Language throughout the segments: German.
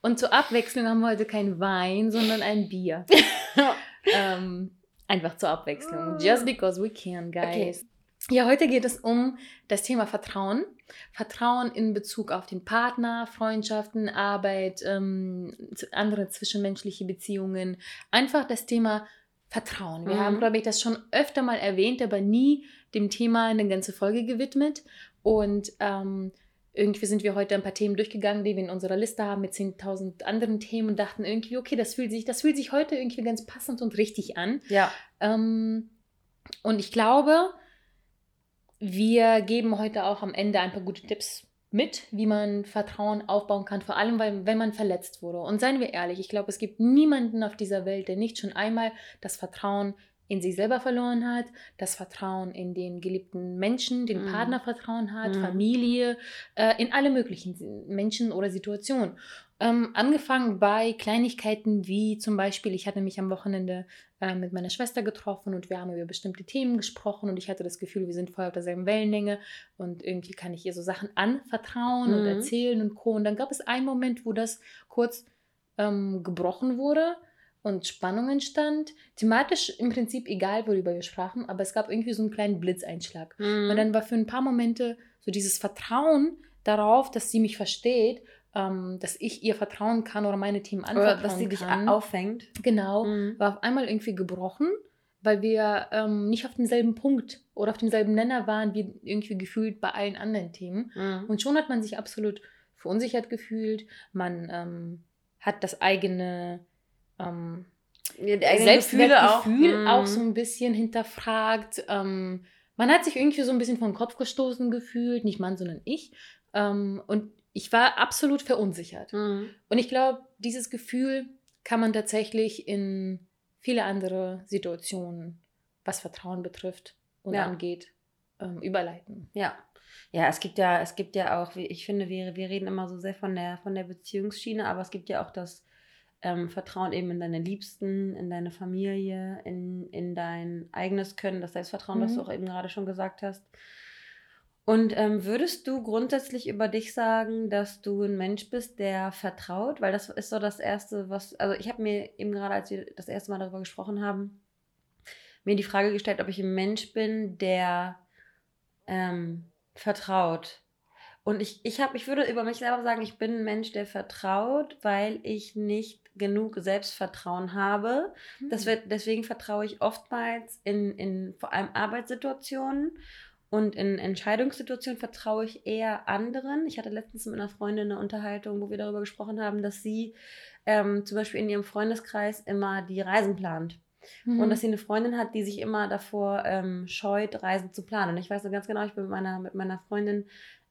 Und zur Abwechslung haben wir heute kein Wein, sondern ein Bier. ähm, einfach zur Abwechslung. Just because we can, guys. Okay. Ja, heute geht es um das Thema Vertrauen. Vertrauen in Bezug auf den Partner, Freundschaften, Arbeit, ähm, andere zwischenmenschliche Beziehungen. Einfach das Thema Vertrauen. Wir mhm. haben, glaube ich, das schon öfter mal erwähnt, aber nie dem Thema eine ganze Folge gewidmet. Und ähm, irgendwie sind wir heute ein paar Themen durchgegangen, die wir in unserer Liste haben mit 10.000 anderen Themen und dachten irgendwie, okay, das fühlt sich, das fühlt sich heute irgendwie ganz passend und richtig an. Ja. Ähm, und ich glaube, wir geben heute auch am Ende ein paar gute Tipps mit, wie man Vertrauen aufbauen kann, vor allem, weil, wenn man verletzt wurde. Und seien wir ehrlich, ich glaube, es gibt niemanden auf dieser Welt, der nicht schon einmal das Vertrauen in sich selber verloren hat, das Vertrauen in den geliebten Menschen, den mhm. Partner vertrauen hat, mhm. Familie, äh, in alle möglichen Menschen oder Situationen. Ähm, angefangen bei Kleinigkeiten wie zum Beispiel, ich hatte mich am Wochenende äh, mit meiner Schwester getroffen und wir haben über bestimmte Themen gesprochen und ich hatte das Gefühl, wir sind voll auf derselben Wellenlänge und irgendwie kann ich ihr so Sachen anvertrauen mhm. und erzählen und co. Und dann gab es einen Moment, wo das kurz ähm, gebrochen wurde und Spannung entstand. Thematisch im Prinzip egal, worüber wir sprachen, aber es gab irgendwie so einen kleinen Blitzeinschlag. Mhm. Und dann war für ein paar Momente so dieses Vertrauen darauf, dass sie mich versteht, ähm, dass ich ihr vertrauen kann oder meine Themen anvertrauen oder dass sie dich auffängt. Genau, mhm. war auf einmal irgendwie gebrochen, weil wir ähm, nicht auf demselben Punkt oder auf demselben Nenner waren, wie irgendwie gefühlt bei allen anderen Themen. Mhm. Und schon hat man sich absolut verunsichert gefühlt. Man ähm, hat das eigene ähm, ja, Selbstwertgefühl auch, auch, so ein bisschen hinterfragt. Ähm, man hat sich irgendwie so ein bisschen vom Kopf gestoßen gefühlt, nicht man, sondern ich. Ähm, und ich war absolut verunsichert. Mhm. Und ich glaube, dieses Gefühl kann man tatsächlich in viele andere Situationen, was Vertrauen betrifft und ja. angeht, ähm, überleiten. Ja. Ja, es gibt ja, es gibt ja auch, ich finde, wir, wir reden immer so sehr von der, von der Beziehungsschiene, aber es gibt ja auch das ähm, Vertrauen eben in deine Liebsten, in deine Familie, in, in dein eigenes Können, das Selbstvertrauen, mhm. was du auch eben gerade schon gesagt hast. Und ähm, würdest du grundsätzlich über dich sagen, dass du ein Mensch bist, der vertraut? Weil das ist so das Erste, was, also ich habe mir eben gerade, als wir das erste Mal darüber gesprochen haben, mir die Frage gestellt, ob ich ein Mensch bin, der ähm, vertraut. Und ich, ich, hab, ich würde über mich selber sagen, ich bin ein Mensch, der vertraut, weil ich nicht genug Selbstvertrauen habe. Mhm. Das hm. wird, deswegen vertraue ich oftmals in, in vor allem Arbeitssituationen und in Entscheidungssituationen vertraue ich eher anderen. Ich hatte letztens mit einer Freundin eine Unterhaltung, wo wir darüber gesprochen haben, dass sie ähm, zum Beispiel in ihrem Freundeskreis immer die Reisen plant. Mhm. Und dass sie eine Freundin hat, die sich immer davor ähm, scheut, Reisen zu planen. Und ich weiß so ganz genau, ich bin mit meiner, mit meiner Freundin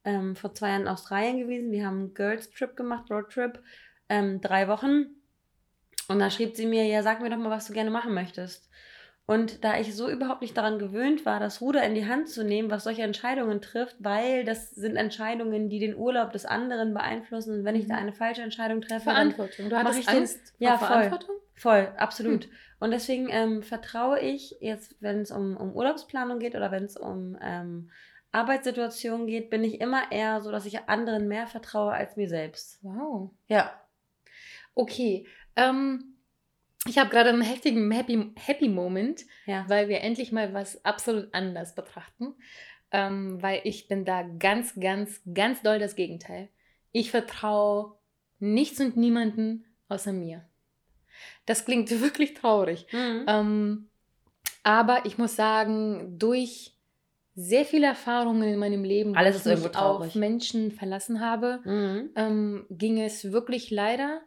ähm, vor zwei Jahren in Australien gewesen. Wir haben einen Girls Trip gemacht, Road Trip, ähm, drei Wochen. Und da schrieb sie mir, ja, sag mir doch mal, was du gerne machen möchtest. Und da ich so überhaupt nicht daran gewöhnt war, das Ruder in die Hand zu nehmen, was solche Entscheidungen trifft, weil das sind Entscheidungen, die den Urlaub des anderen beeinflussen. Und wenn ich da mhm. eine falsche Entscheidung treffe, Verantwortung. Du hattest ich Angst den, ja, voll, Verantwortung? Voll, absolut. Hm. Und deswegen ähm, vertraue ich jetzt, wenn es um, um Urlaubsplanung geht oder wenn es um ähm, Arbeitssituationen geht, bin ich immer eher so, dass ich anderen mehr vertraue als mir selbst. Wow. Ja. Okay. Ähm, ich habe gerade einen heftigen Happy, Happy Moment, ja. weil wir endlich mal was absolut anders betrachten. Ähm, weil ich bin da ganz, ganz, ganz doll das Gegenteil. Ich vertraue nichts und niemanden außer mir. Das klingt wirklich traurig. Mhm. Ähm, aber ich muss sagen, durch sehr viele Erfahrungen in meinem Leben, Alles wo ich mich auf Menschen verlassen habe, mhm. ähm, ging es wirklich leider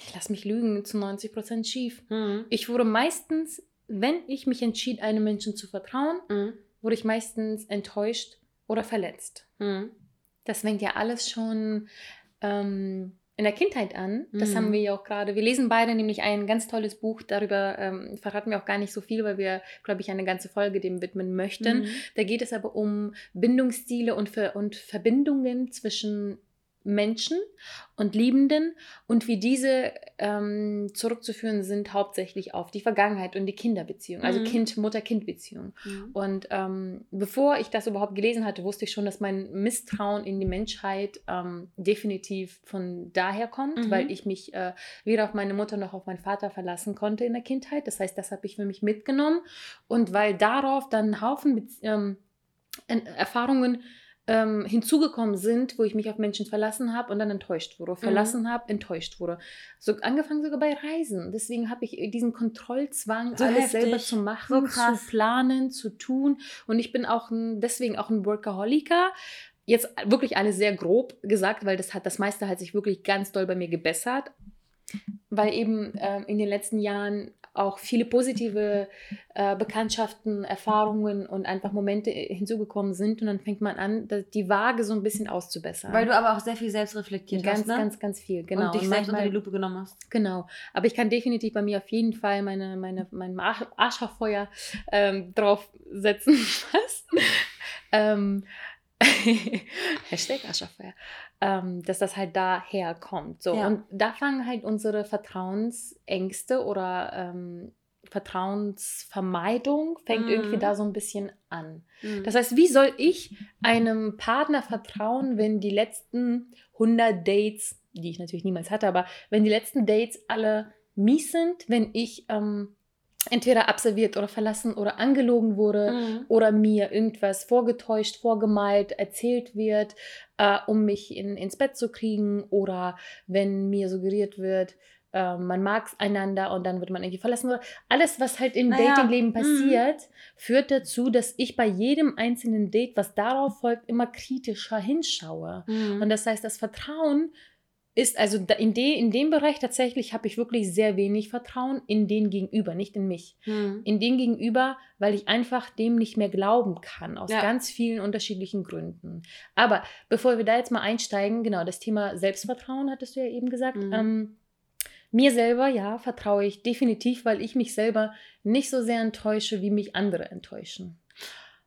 ich lasse mich lügen, zu 90 Prozent schief. Mhm. Ich wurde meistens, wenn ich mich entschied, einem Menschen zu vertrauen, mhm. wurde ich meistens enttäuscht oder verletzt. Mhm. Das fängt ja alles schon ähm, in der Kindheit an. Das Mhm. haben wir ja auch gerade. Wir lesen beide nämlich ein ganz tolles Buch. Darüber ähm, verraten wir auch gar nicht so viel, weil wir, glaube ich, eine ganze Folge dem widmen möchten. Mhm. Da geht es aber um Bindungsstile und, Ver und Verbindungen zwischen Menschen und Liebenden und wie diese ähm, zurückzuführen sind hauptsächlich auf die Vergangenheit und die Kinderbeziehung, also Mhm. Kind-Mutter-Kind-Beziehung. Mhm. Und ähm, bevor ich das überhaupt gelesen hatte, wusste ich schon, dass mein Misstrauen in die Menschheit ähm, definitiv von daher kommt, Mhm. weil ich mich äh, weder auf meine Mutter noch auf meinen Vater verlassen konnte in der Kindheit. Das heißt, das habe ich für mich mitgenommen. Und weil darauf dann ein Haufen Bez- ähm, en- Erfahrungen ähm, hinzugekommen sind, wo ich mich auf Menschen verlassen habe und dann enttäuscht wurde, verlassen habe, enttäuscht wurde. So angefangen sogar bei Reisen. Deswegen habe ich diesen Kontrollzwang, So alles selber heftig. zu So machen, krass. zu planen, zu tun. Und ich bin auch ein, deswegen auch ein Workaholiker. Jetzt wirklich alles sehr grob gesagt, weil das hat das meiste hat sich wirklich ganz doll bei mir gebessert, weil eben ähm, in den letzten Jahren auch viele positive äh, Bekanntschaften, Erfahrungen und einfach Momente äh, hinzugekommen sind und dann fängt man an, die Waage so ein bisschen auszubessern. Weil du aber auch sehr viel selbst reflektiert ganz, hast, ne? ganz, ganz viel, genau. Und dich Und selbst unter manchmal- die Lupe genommen hast. Genau, aber ich kann definitiv bei mir auf jeden Fall meine, meine, mein Arsch- Arschlochfeuer ähm, draufsetzen. Was? ähm, Hashtag Arschlochfeuer. Ähm, dass das halt daher kommt. So. Ja. Und da fangen halt unsere Vertrauensängste oder ähm, Vertrauensvermeidung fängt Mhm. irgendwie da so ein bisschen an. Mhm. Das heißt, wie soll ich einem Partner vertrauen, wenn die letzten 100 Dates, die ich natürlich niemals hatte, aber wenn die letzten Dates alle mies sind, wenn ich ähm, entweder abserviert oder verlassen oder angelogen wurde Mhm. oder mir irgendwas vorgetäuscht, vorgemalt, erzählt wird, äh, um mich in, ins Bett zu kriegen oder wenn mir suggeriert wird, äh, man mag einander und dann wird man irgendwie verlassen oder alles, was halt im Naja, Datingleben mhm. passiert, führt dazu, dass ich bei jedem einzelnen Date, was darauf folgt, immer kritischer hinschaue. Mhm. Und das heißt, das Vertrauen ist, also in, de, in dem Bereich tatsächlich habe ich wirklich sehr wenig Vertrauen in den Gegenüber, nicht in mich. Mhm. In den Gegenüber, weil ich einfach dem nicht mehr glauben kann, aus Ja. ganz vielen unterschiedlichen Gründen. Aber bevor wir da jetzt mal einsteigen, genau, das Thema Selbstvertrauen hattest du ja eben gesagt. Mhm. Ähm, mir selber, ja, vertraue ich definitiv, weil ich mich selber nicht so sehr enttäusche, wie mich andere enttäuschen.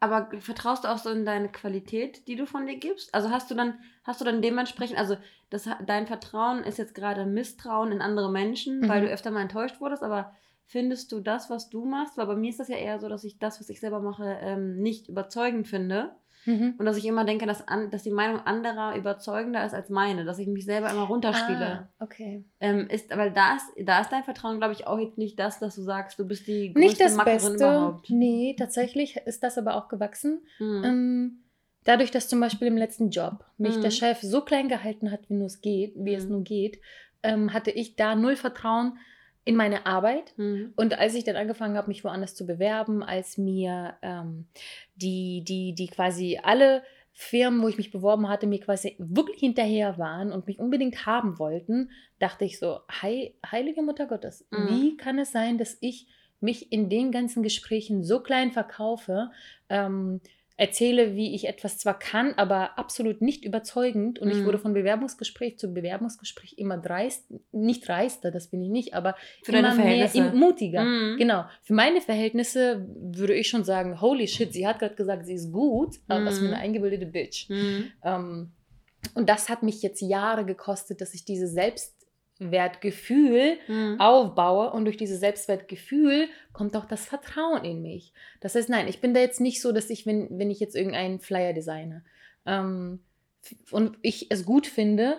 Aber vertraust du auch so in deine Qualität, die du von dir gibst? Also hast du dann, hast du dann dementsprechend, also das, dein Vertrauen ist jetzt gerade Misstrauen in andere Menschen, weil Mhm. du öfter mal enttäuscht wurdest, aber findest du das, was du machst? Weil bei mir ist das ja eher so, dass ich das, was ich selber mache, ähm, nicht überzeugend finde. Mhm. Und dass ich immer denke, dass, an, dass die Meinung anderer überzeugender ist als meine, dass ich mich selber immer runterspiele. Ah, okay. Ähm, ist, aber da ist, da ist dein Vertrauen, glaube ich, auch jetzt nicht das, dass du sagst, du bist die größte Nicht das Mackerin Beste. überhaupt. Nee, tatsächlich ist das aber auch gewachsen. Mhm. Ähm, dadurch, dass zum Beispiel im letzten Job mich Mhm. der Chef so klein gehalten hat, wie, nur es geht, wie es Mhm. nur geht, ähm, hatte ich da null Vertrauen in meine Arbeit. Mhm. Und als ich dann angefangen habe, mich woanders zu bewerben, als mir ähm, die, die, die quasi alle Firmen, wo ich mich beworben hatte, mir quasi wirklich hinterher waren und mich unbedingt haben wollten, dachte ich so, Hei, heilige Mutter Gottes, Mhm. wie kann es sein, dass ich mich in den ganzen Gesprächen so klein verkaufe, ähm, erzähle, wie ich etwas zwar kann, aber absolut nicht überzeugend. Und ich Mhm. wurde von Bewerbungsgespräch zu Bewerbungsgespräch immer dreist, nicht dreister, das bin ich nicht, aber Für immer mehr mutiger. Mhm. Genau. Für meine Verhältnisse würde ich schon sagen, holy shit, sie hat gerade gesagt, sie ist gut, aber was für Mhm. eine eingebildete Bitch. Mhm. Ähm, und das hat mich jetzt Jahre gekostet, dass ich dieses Selbstwertgefühl Mhm. aufbaue und durch dieses Selbstwertgefühl kommt auch das Vertrauen in mich. Das heißt, nein, ich bin da jetzt nicht so, dass ich, wenn, wenn ich jetzt irgendeinen Flyer designe ähm, und ich es gut finde,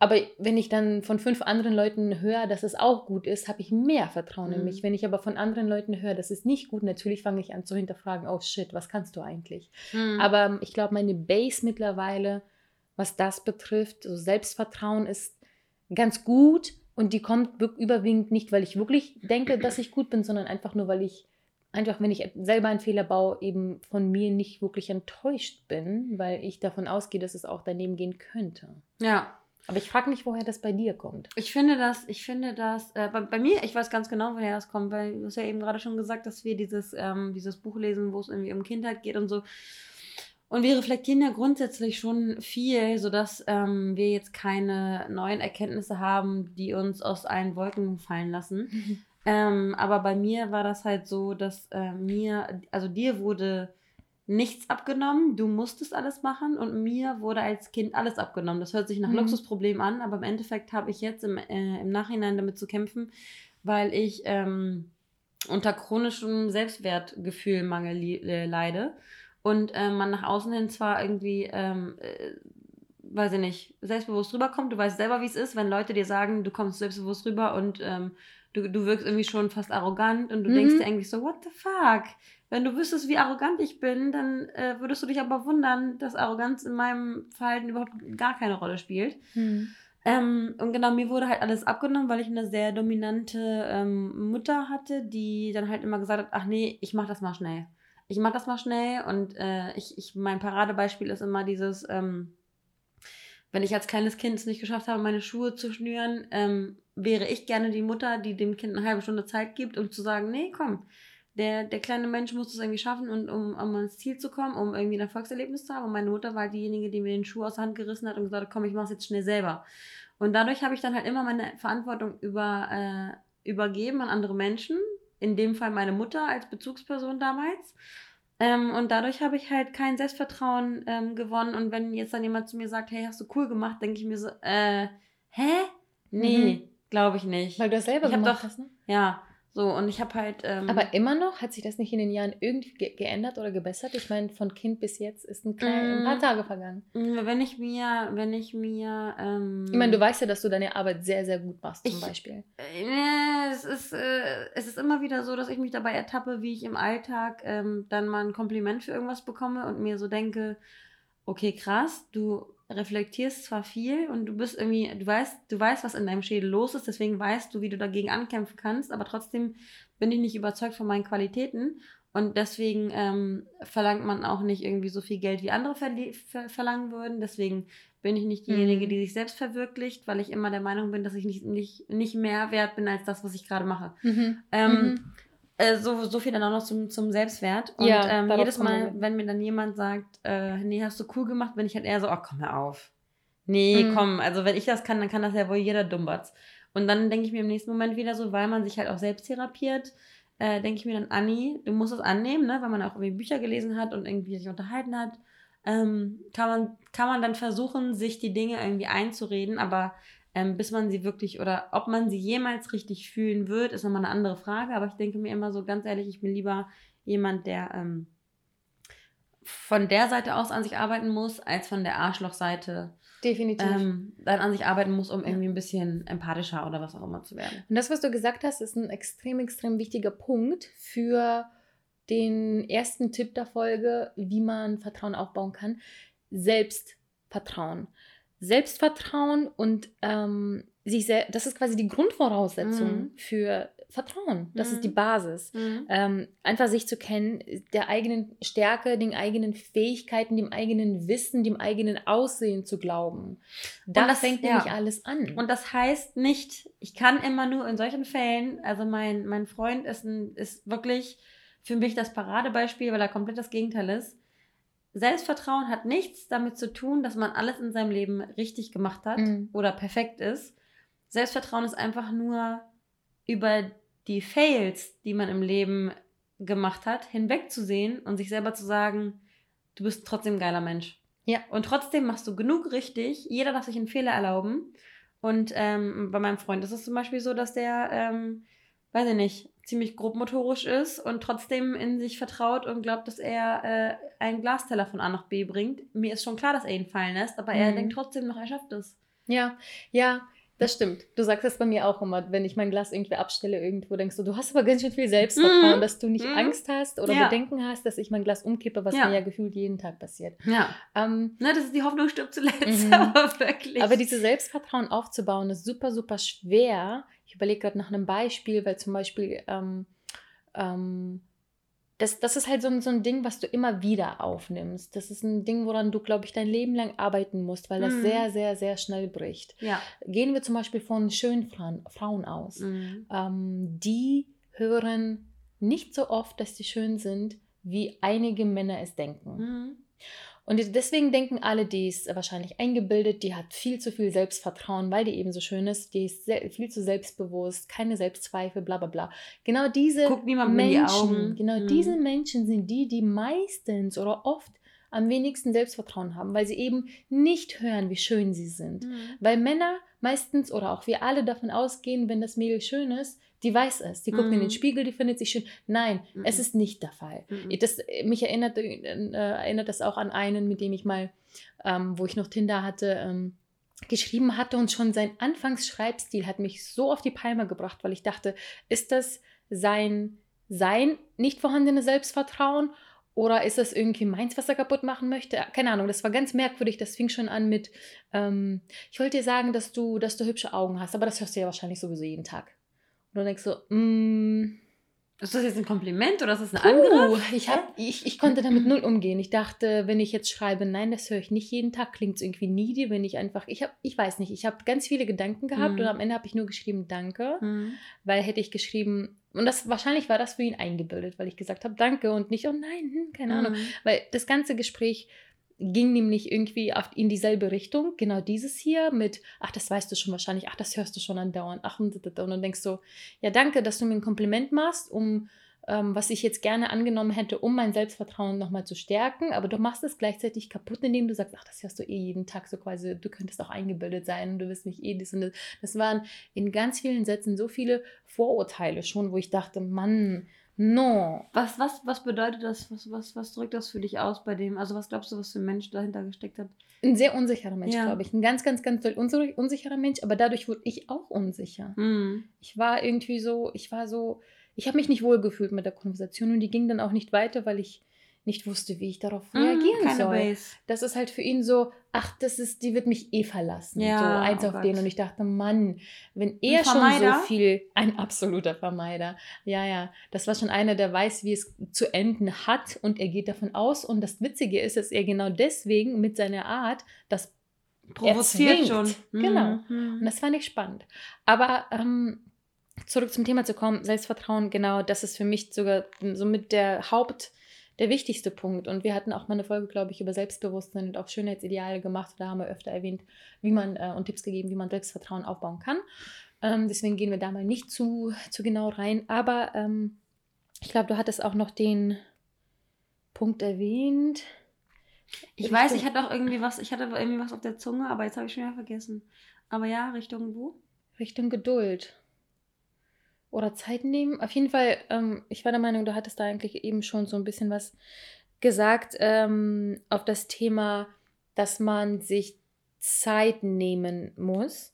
aber wenn ich dann von fünf anderen Leuten höre, dass es auch gut ist, habe ich mehr Vertrauen in Mhm. mich. Wenn ich aber von anderen Leuten höre, das ist nicht gut, natürlich fange ich an zu hinterfragen, oh shit, was kannst du eigentlich? Mhm. Aber ähm, ich glaube, meine Base mittlerweile, was das betrifft, so Selbstvertrauen ist ganz gut und die kommt überwiegend nicht, weil ich wirklich denke, dass ich gut bin, sondern einfach nur, weil ich einfach, wenn ich selber einen Fehler baue, eben von mir nicht wirklich enttäuscht bin, weil ich davon ausgehe, dass es auch daneben gehen könnte. ja. Aber ich frage mich, woher das bei dir kommt. Ich finde das, ich finde das, äh, bei, bei mir, ich weiß ganz genau, woher das kommt, weil du hast ja eben gerade schon gesagt, dass wir dieses, ähm, dieses Buch lesen, wo es irgendwie um Kindheit geht und so. Und wir reflektieren ja grundsätzlich schon viel, sodass ähm, wir jetzt keine neuen Erkenntnisse haben, die uns aus allen Wolken fallen lassen. Mhm. Ähm, aber bei mir war das halt so, dass äh, mir, also dir wurde nichts abgenommen, du musstest alles machen und mir wurde als Kind alles abgenommen. Das hört sich nach mhm. Luxusproblem an, aber im Endeffekt habe ich jetzt im, äh, im Nachhinein damit zu kämpfen, weil ich ähm, unter chronischem Selbstwertgefühlmangel äh, leide und äh, man nach außen hin zwar irgendwie, ähm, äh, weiß ich nicht, selbstbewusst rüberkommt, du weißt selber, wie es ist, wenn Leute dir sagen, du kommst selbstbewusst rüber und ähm, du, du wirkst irgendwie schon fast arrogant und du mhm. denkst dir eigentlich so, what the fuck? Wenn du wüsstest, wie arrogant ich bin, dann äh, würdest du dich aber wundern, dass Arroganz in meinem Verhalten überhaupt gar keine Rolle spielt. Mhm. Ähm, und genau, mir wurde halt alles abgenommen, weil ich eine sehr dominante ähm, Mutter hatte, die dann halt immer gesagt hat, ach nee, ich mach das mal schnell. Ich mach das mal schnell und äh, ich, ich, mein Paradebeispiel ist immer dieses, ähm, wenn ich als kleines Kind es nicht geschafft habe, meine Schuhe zu schnüren, ähm, wäre ich gerne die Mutter, die dem Kind eine halbe Stunde Zeit gibt, um zu sagen, nee, komm, der, der kleine Mensch muss es irgendwie schaffen, und, um, um ans Ziel zu kommen, um irgendwie ein Erfolgserlebnis zu haben. Und meine Mutter war diejenige, die mir den Schuh aus der Hand gerissen hat und gesagt hat, komm, ich mach's jetzt schnell selber. Und dadurch habe ich dann halt immer meine Verantwortung über, äh, übergeben an andere Menschen. In dem Fall meine Mutter als Bezugsperson damals. Ähm, und dadurch habe ich halt kein Selbstvertrauen ähm, gewonnen. Und wenn jetzt dann jemand zu mir sagt, hey, hast du cool gemacht, denke ich mir so, äh, hä? Nee, mhm. glaube ich nicht. Weil du das selber ich gemacht doch, hast, ne? Ja, so, und ich habe halt. Ähm, Aber immer noch, hat sich das nicht in den Jahren irgendwie ge geändert oder gebessert? Ich meine, von Kind bis jetzt ist ein, klein, ein paar mm. Tage vergangen. Mm, wenn ich mir, wenn ich mir. Ähm, ich meine, du weißt ja, dass du deine Arbeit sehr, sehr gut machst, zum ich, Beispiel. Äh, es, ist, äh, es ist immer wieder so, dass ich mich dabei ertappe, wie ich im Alltag ähm, dann mal ein Kompliment für irgendwas bekomme und mir so denke, okay, krass, du reflektierst zwar viel und du bist irgendwie, du weißt, du weißt, was in deinem Schädel los ist, deswegen weißt du, wie du dagegen ankämpfen kannst, aber trotzdem bin ich nicht überzeugt von meinen Qualitäten und deswegen ähm, verlangt man auch nicht irgendwie so viel Geld, wie andere ver ver verlangen würden. Deswegen bin ich nicht diejenige, mhm. die sich selbst verwirklicht, weil ich immer der Meinung bin, dass ich nicht, nicht, nicht mehr wert bin als das, was ich gerade mache. Mhm. Ähm, mhm. Äh, so, so viel dann auch noch zum, zum Selbstwert. Und ja, ähm, jedes Mal, wenn mir dann jemand sagt, äh, nee, hast du cool gemacht, bin ich halt eher so, ach komm, hör auf. Nee, mhm. komm, also wenn ich das kann, dann kann das ja wohl jeder Dumbatz. Und dann denke ich mir im nächsten Moment wieder so, weil man sich halt auch selbst therapiert, äh, denke ich mir dann, Anni, du musst es annehmen, ne? weil man auch irgendwie Bücher gelesen hat und irgendwie sich unterhalten hat. Ähm, kann, man, kann man dann versuchen, sich die Dinge irgendwie einzureden, aber ähm, bis man sie wirklich oder ob man sie jemals richtig fühlen wird, ist nochmal eine andere Frage. Aber ich denke mir immer so ganz ehrlich, ich bin lieber jemand, der ähm, von der Seite aus an sich arbeiten muss, als von der Arschlochseite. Definitiv. Ähm, dann an sich arbeiten muss, um irgendwie ein bisschen empathischer oder was auch immer zu werden. Und das, was du gesagt hast, ist ein extrem, extrem wichtiger Punkt für den ersten Tipp der Folge, wie man Vertrauen aufbauen kann. Selbstvertrauen. Selbstvertrauen und ähm, sich sehr, das ist quasi die Grundvoraussetzung mhm. für Vertrauen. Das mhm. ist die mhm. Basis. Mhm. Ähm, einfach sich zu kennen, der eigenen Stärke, den eigenen Fähigkeiten, dem eigenen Wissen, dem eigenen Aussehen zu glauben. Da das, fängt ja. nämlich alles an. Und das heißt nicht, ich kann immer nur in solchen Fällen, also mein, mein Freund ist, ein, ist wirklich für mich das Paradebeispiel, weil er komplett das Gegenteil ist. Selbstvertrauen hat nichts damit zu tun, dass man alles in seinem Leben richtig gemacht hat mhm. oder perfekt ist. Selbstvertrauen ist einfach nur über die Fails, die man im Leben gemacht hat, hinwegzusehen und sich selber zu sagen, du bist trotzdem ein geiler Mensch. Ja. Und trotzdem machst du genug richtig. Jeder darf sich einen Fehler erlauben. Und ähm, bei meinem Freund ist es zum Beispiel so, dass der, ähm, weiß ich nicht, ziemlich grobmotorisch ist und trotzdem in sich vertraut und glaubt, dass er äh, einen Glasteller von A nach B bringt. Mir ist schon klar, dass er ihn fallen lässt, aber mhm. er denkt trotzdem noch, er schafft es. Ja, ja, das stimmt. Du sagst das bei mir auch immer, wenn ich mein Glas irgendwie abstelle irgendwo, denkst du, du hast aber ganz schön viel Selbstvertrauen, mhm. dass du nicht mhm. Angst hast oder ja. Bedenken hast, dass ich mein Glas umkippe, was ja. mir ja gefühlt jeden Tag passiert. Ja. Ähm, Na, das ist die Hoffnung stirbt zuletzt, mhm. aber wirklich. Aber dieses Selbstvertrauen aufzubauen, ist super, super schwer, ich überlege gerade nach einem Beispiel, weil zum Beispiel ähm, ähm, das, das ist halt so ein, so ein Ding, was du immer wieder aufnimmst. Das ist ein Ding, woran du, glaube ich, dein Leben lang arbeiten musst, weil das mhm. sehr, sehr, sehr schnell bricht. Ja. Gehen wir zum Beispiel von schönen Frauen, Frauen aus. Mhm. Ähm, die hören nicht so oft, dass sie schön sind, wie einige Männer es denken. Mhm. Und deswegen denken alle, die ist wahrscheinlich eingebildet, die hat viel zu viel Selbstvertrauen, weil die eben so schön ist, die ist sehr, viel zu selbstbewusst, keine Selbstzweifel, bla bla bla. Genau diese Menschen, genau mhm. diese Menschen sind die, die meistens oder oft am wenigsten Selbstvertrauen haben, weil sie eben nicht hören, wie schön sie sind. Mhm. Weil Männer meistens oder auch wir alle davon ausgehen, wenn das Mädel schön ist, die weiß es. Die guckt mhm. in den mhm. Spiegel, die findet sich schön. Nein, mhm. es ist nicht der Fall. Mhm. Das, mich erinnert, äh, erinnert das auch an einen, mit dem ich mal, ähm, wo ich noch Tinder hatte, ähm, geschrieben hatte und schon sein Anfangsschreibstil hat mich so auf die Palme gebracht, weil ich dachte, ist das sein, sein nicht vorhandenes Selbstvertrauen oder ist das irgendwie meins, was er kaputt machen möchte? Keine Ahnung, das war ganz merkwürdig. Das fing schon an mit, ähm, ich wollte dir sagen, dass du, dass du hübsche Augen hast, aber das hörst du ja wahrscheinlich sowieso jeden Tag. Und du denkst so, mm, ist das jetzt ein Kompliment oder ist das ein Angriff? Ich, hab, ich, ich konnte damit null umgehen. Ich dachte, wenn ich jetzt schreibe, nein, das höre ich nicht jeden Tag, klingt es irgendwie needy, wenn ich einfach, ich habe, ich weiß nicht, ich habe ganz viele Gedanken gehabt mhm. und am Ende habe ich nur geschrieben, danke, mhm. weil hätte ich geschrieben, und das wahrscheinlich war das für ihn eingebildet, weil ich gesagt habe, danke und nicht, oh nein, hm, keine mhm. Ahnung, weil das ganze Gespräch ging nämlich irgendwie in dieselbe Richtung. Genau dieses hier mit, ach, das weißt du schon wahrscheinlich, ach, das hörst du schon andauernd, ach, und, dann denkst du, ja, danke, dass du mir ein Kompliment machst, um ähm, was ich jetzt gerne angenommen hätte, um mein Selbstvertrauen nochmal zu stärken, aber du machst es gleichzeitig kaputt, indem du sagst, ach, das hörst du eh jeden Tag so quasi, du könntest auch eingebildet sein, du wirst mich eh das und das. Das waren in ganz vielen Sätzen so viele Vorurteile schon, wo ich dachte, Mann, No. Was, was, was bedeutet das? Was, was, was drückt das für dich aus bei dem? Also, was glaubst du, was für ein Mensch dahinter gesteckt hat? Ein sehr unsicherer Mensch, ja. glaube ich. Ein ganz, ganz, ganz unsicherer Mensch, aber dadurch wurde ich auch unsicher. Mhm. Ich war irgendwie so, ich war so, ich habe mich nicht wohl gefühlt mit der Konversation und die ging dann auch nicht weiter, weil ich nicht wusste, wie ich darauf mhm, reagieren mm, soll. Base. Das ist halt für ihn so, ach, das ist, die wird mich eh verlassen. Ja, so eins oh auf Gott. den. Und ich dachte, Mann, wenn er schon so viel, ein absoluter Vermeider. Ja, ja. Das war schon einer, der weiß, wie es zu enden hat und er geht davon aus. Und das Witzige ist, dass er genau deswegen mit seiner Art das provoziert schon. Genau. Mhm. Und das fand ich spannend. Aber ähm, zurück zum Thema zu kommen, Selbstvertrauen, genau, das ist für mich sogar somit der Haupt der wichtigste Punkt. Und wir hatten auch mal eine Folge, glaube ich, über Selbstbewusstsein und auch Schönheitsideale gemacht. Da haben wir öfter erwähnt, wie man äh, und Tipps gegeben, wie man Selbstvertrauen aufbauen kann. Ähm, deswegen gehen wir da mal nicht zu, zu genau rein. Aber ähm, ich glaube, du hattest auch noch den Punkt erwähnt. Ich Richtung weiß, ich hatte auch irgendwie was, ich hatte irgendwie was auf der Zunge, aber jetzt habe ich schon wieder vergessen. Aber ja, Richtung wo? Richtung Geduld oder Zeit nehmen. Auf jeden Fall, ähm, ich war der Meinung, du hattest da eigentlich eben schon so ein bisschen was gesagt ähm, auf das Thema, dass man sich Zeit nehmen muss,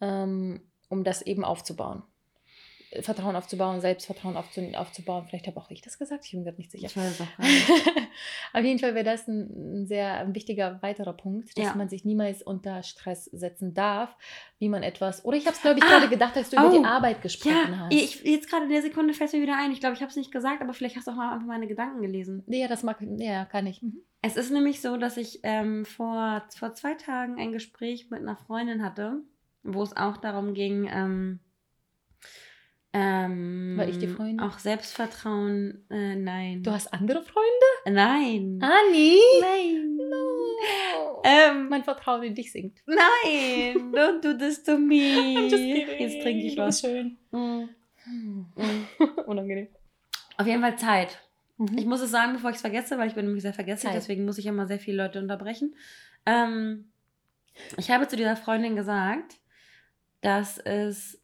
ähm, um das eben aufzubauen. Vertrauen aufzubauen, Selbstvertrauen aufzubauen. Vielleicht habe auch ich das gesagt, ich bin gerade nicht sicher. Ich weiß auch Auf jeden Fall wäre das ein, sehr wichtiger weiterer Punkt, dass ja. man sich niemals unter Stress setzen darf, wie man etwas. Oder ich habe es, glaube ich, ah, gerade gedacht, als du oh, über die oh, Arbeit gesprochen ja, hast. Ich, jetzt gerade in der Sekunde fällt mir wieder ein. Ich glaube, ich habe es nicht gesagt, aber vielleicht hast du auch mal einfach meine Gedanken gelesen. Ja, das mag, ja, kann ich. Mhm. Es ist nämlich so, dass ich ähm, vor, vor zwei Tagen ein Gespräch mit einer Freundin hatte, wo es auch darum ging, ähm, ähm, War ich die Freundin? Auch Selbstvertrauen, äh, nein. Du hast andere Freunde? Nein. Anni? Nein. No. Ähm, mein Vertrauen in dich sinkt. Nein, don't do this to me. Jetzt trinke ich was. Schön. Mm. Unangenehm. Auf jeden Fall Zeit. Mhm. Ich muss es sagen, bevor ich es vergesse, weil ich bin nämlich sehr vergesslich, deswegen muss ich immer sehr viele Leute unterbrechen. Ähm, ich habe zu dieser Freundin gesagt, dass es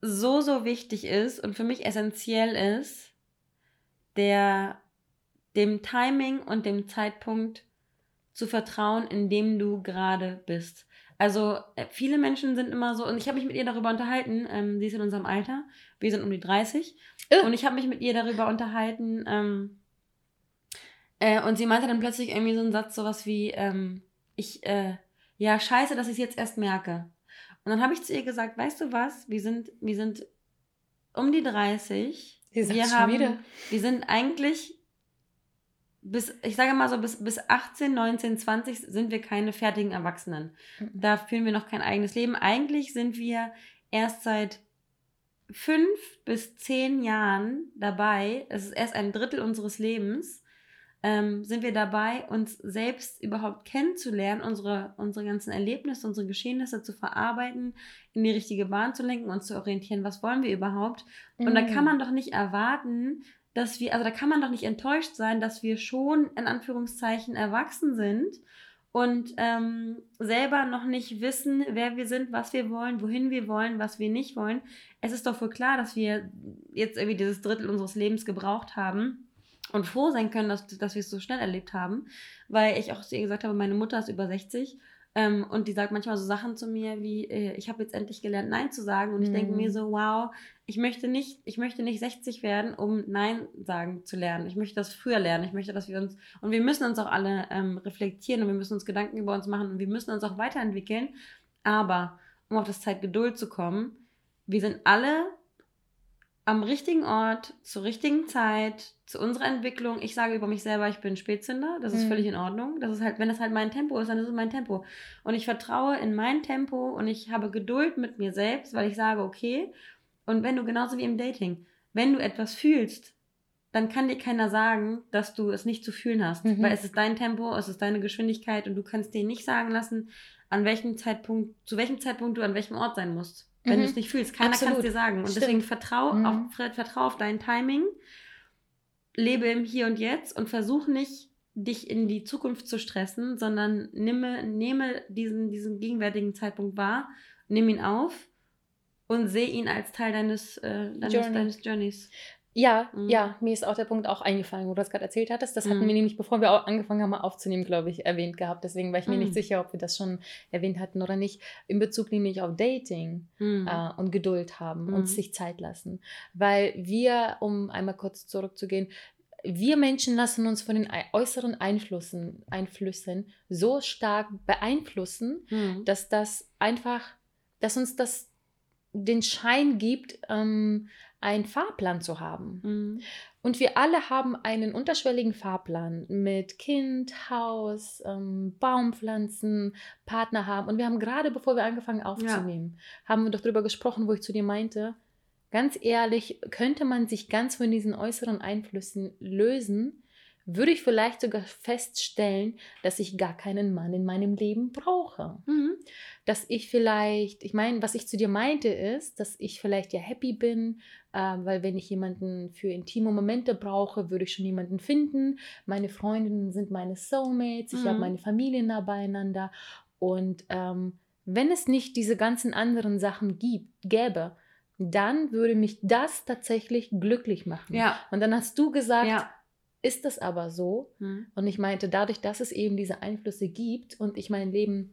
so, so wichtig ist und für mich essentiell ist, der dem Timing und dem Zeitpunkt zu vertrauen, in dem du gerade bist. Also äh, viele Menschen sind immer so, und ich habe mich mit ihr darüber unterhalten, ähm, sie ist in unserem Alter, wir sind um die 30, äh. und ich habe mich mit ihr darüber unterhalten, ähm, äh, und sie meinte dann plötzlich irgendwie so einen Satz, sowas wie, ähm, ich, äh, ja, scheiße, dass ich es jetzt erst merke. Und dann habe ich zu ihr gesagt, weißt du was, wir sind, wir sind um die 30. Sie wir haben, wieder. wir sind eigentlich bis, ich sage mal so, bis, bis 18, 19, 20 sind wir keine fertigen Erwachsenen. Mhm. Da führen wir noch kein eigenes Leben. Eigentlich sind wir erst seit fünf bis zehn Jahren dabei. Es ist erst ein Drittel unseres Lebens ähm, sind wir dabei, uns selbst überhaupt kennenzulernen, unsere, unsere ganzen Erlebnisse, unsere Geschehnisse zu verarbeiten, in die richtige Bahn zu lenken und zu orientieren, was wollen wir überhaupt. Und da kann mm. man doch nicht erwarten, dass wir, also da kann man doch nicht enttäuscht sein, dass wir schon in Anführungszeichen erwachsen sind und ähm, selber noch nicht wissen, wer wir sind, was wir wollen, wohin wir wollen, was wir nicht wollen. Es ist doch wohl klar, dass wir jetzt irgendwie dieses Drittel unseres Lebens gebraucht haben und froh sein können, dass, dass wir es so schnell erlebt haben, weil ich auch zu ihr gesagt habe, meine Mutter ist über 60 ähm, und die sagt manchmal so Sachen zu mir wie, äh, ich habe jetzt endlich gelernt, Nein zu sagen. Und ich denke mir mhm. so, wow, ich möchte nicht, ich möchte nicht 60 werden, um Nein sagen zu lernen. Ich möchte das früher lernen. Ich möchte, dass wir uns, und wir müssen uns auch alle ähm, reflektieren und wir müssen uns Gedanken über uns machen und wir müssen uns auch weiterentwickeln. Aber um auf das Zeit Geduld zu kommen, wir sind alle am richtigen Ort, zur richtigen Zeit, zu unserer Entwicklung. Ich sage über mich selber, ich bin Spätzünder. Das ist mhm. völlig in Ordnung. Das ist halt, wenn das halt mein Tempo ist, dann ist es mein Tempo. Und ich vertraue in mein Tempo und ich habe Geduld mit mir selbst, weil ich sage, okay. Und wenn du genauso wie im Dating, wenn du etwas fühlst, dann kann dir keiner sagen, dass du es nicht zu fühlen hast. Mhm. Weil es ist dein Tempo, es ist deine Geschwindigkeit und du kannst dir nicht sagen lassen, an welchem Zeitpunkt, zu welchem Zeitpunkt du an welchem Ort sein musst wenn mhm. du es nicht fühlst. Keiner kann es dir sagen. Und Stimmt. deswegen vertrau, mhm. auf, vertrau auf dein Timing, lebe im Hier und Jetzt und versuch nicht, dich in die Zukunft zu stressen, sondern nehme, nehme diesen, diesen gegenwärtigen Zeitpunkt wahr, nimm ihn auf und sehe ihn als Teil deines, äh, deines, Journey. deines Journeys. Ja, mhm. ja, mir ist auch der Punkt auch eingefallen, wo du das gerade erzählt hattest. Das hatten mhm. wir nämlich, bevor wir angefangen haben aufzunehmen, glaube ich, erwähnt gehabt. Deswegen war ich mir mhm. nicht sicher, ob wir das schon erwähnt hatten oder nicht. In Bezug nämlich auf Dating mhm. äh, und Geduld haben und mhm. sich Zeit lassen. Weil wir, um einmal kurz zurückzugehen, wir Menschen lassen uns von den äußeren Einflüssen, Einflüssen so stark beeinflussen, mhm. dass das einfach, dass uns das den Schein gibt, ähm, einen Fahrplan zu haben. Mhm. Und wir alle haben einen unterschwelligen Fahrplan mit Kind, Haus, ähm, Baumpflanzen, Partner haben. Und wir haben gerade, bevor wir angefangen aufzunehmen, ja. haben wir doch darüber gesprochen, wo ich zu dir meinte, ganz ehrlich, könnte man sich ganz von diesen äußeren Einflüssen lösen, würde ich vielleicht sogar feststellen, dass ich gar keinen Mann in meinem Leben brauche. Mhm. Dass ich vielleicht, ich meine, was ich zu dir meinte, ist, dass ich vielleicht ja happy bin, äh, weil wenn ich jemanden für intime Momente brauche, würde ich schon jemanden finden. Meine Freundinnen sind meine Soulmates, ich mhm. habe meine Familie nah beieinander. Und ähm, wenn es nicht diese ganzen anderen Sachen gibt, gäbe, dann würde mich das tatsächlich glücklich machen. Ja. Und dann hast du gesagt, ja ist es aber so. Hm. Und ich meinte, dadurch, dass es eben diese Einflüsse gibt und ich mein Leben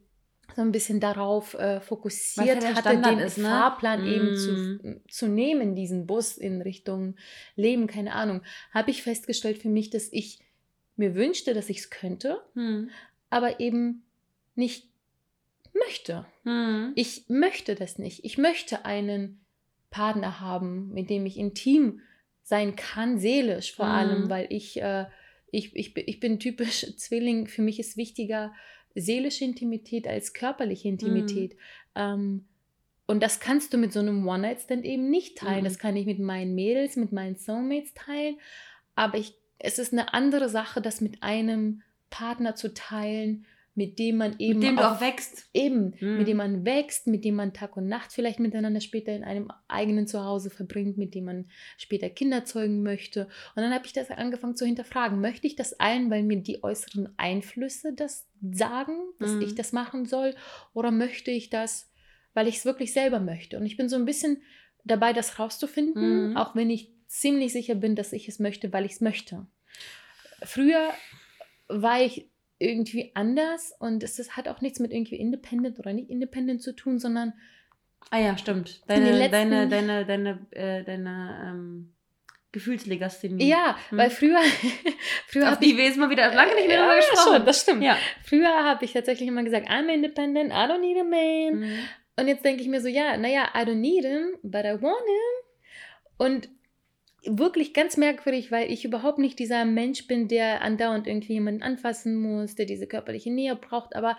so ein bisschen darauf äh, fokussiert ja hatte, den ist, ne? Fahrplan mm. eben zu, hm. zu nehmen, diesen Bus in Richtung Leben, keine Ahnung, habe ich festgestellt für mich, dass ich mir wünschte, dass ich es könnte, mm. aber eben nicht möchte. Mm. Ich möchte das nicht. Ich möchte einen Partner haben, mit dem ich intim sein kann, seelisch vor mhm. allem, weil ich, äh, ich, ich, ich bin typisch Zwilling, für mich ist wichtiger seelische Intimität als körperliche Intimität. Mhm. Ähm, und das kannst du mit so einem One-Night-Stand eben nicht teilen. Mhm. Das kann ich mit meinen Mädels, mit meinen Soulmates teilen. Aber ich, es ist eine andere Sache, das mit einem Partner zu teilen, mit dem man eben. Mit dem du auch wächst. Eben, mhm. mit dem man wächst, mit dem man Tag und Nacht vielleicht miteinander später in einem eigenen Zuhause verbringt, mit dem man später Kinder zeugen möchte. Und dann habe ich das angefangen zu hinterfragen. Möchte ich das allen, weil mir die äußeren Einflüsse das sagen, dass mhm. ich das machen soll? Oder möchte ich das, weil ich es wirklich selber möchte? Und ich bin so ein bisschen dabei, das rauszufinden, mhm. auch wenn ich ziemlich sicher bin, dass ich es möchte, weil ich es möchte. Früher war ich irgendwie anders und es ist, hat auch nichts mit irgendwie independent oder nicht independent zu tun, sondern Ah ja, stimmt. Deine, deine, deine, deine, äh, deine ähm, Gefühlslegasthenie. Ja, hm. weil früher. früher Auf die jetzt mal wieder lange nicht mehr äh, darüber gesprochen. Schon, das stimmt. Ja. Früher habe ich tatsächlich immer gesagt, I'm independent, I don't need a man. Mhm. Und jetzt denke ich mir so, ja, naja, I don't need him, but I want him. Und wirklich ganz merkwürdig, weil ich überhaupt nicht dieser Mensch bin, der andauernd irgendwie jemanden anfassen muss, der diese körperliche Nähe braucht. Aber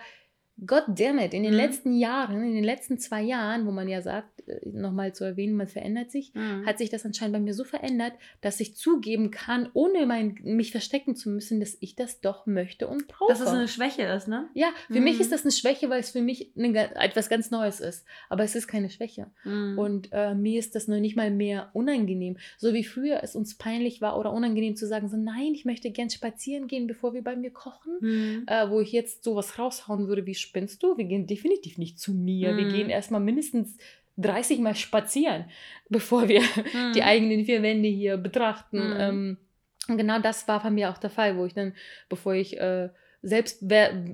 God damn it, in den Mhm. letzten Jahren, in den letzten zwei Jahren, wo man ja sagt, äh, nochmal zu erwähnen, man verändert sich, Mhm. hat sich das anscheinend bei mir so verändert, dass ich zugeben kann, ohne mein, mich verstecken zu müssen, dass ich das doch möchte und brauche. Dass es eine Schwäche ist, ne? ja, für mich Mhm. ist das eine Schwäche, weil es für mich eine, etwas ganz Neues ist. Aber es ist keine Schwäche. Mhm. Und äh, mir ist das noch nicht mal mehr unangenehm. So wie früher es uns peinlich war oder unangenehm zu sagen, so nein, ich möchte gern spazieren gehen, bevor wir bei mir kochen. Mhm. Äh, wo ich jetzt sowas raushauen würde, wie spinnst du? Wir gehen definitiv nicht zu mir. Wir Mhm. gehen erstmal mindestens 30 Mal spazieren, bevor wir Mhm. die eigenen vier Wände hier betrachten. Mhm. Ähm, und genau das war bei mir auch der Fall, wo ich dann, bevor ich äh, selbst,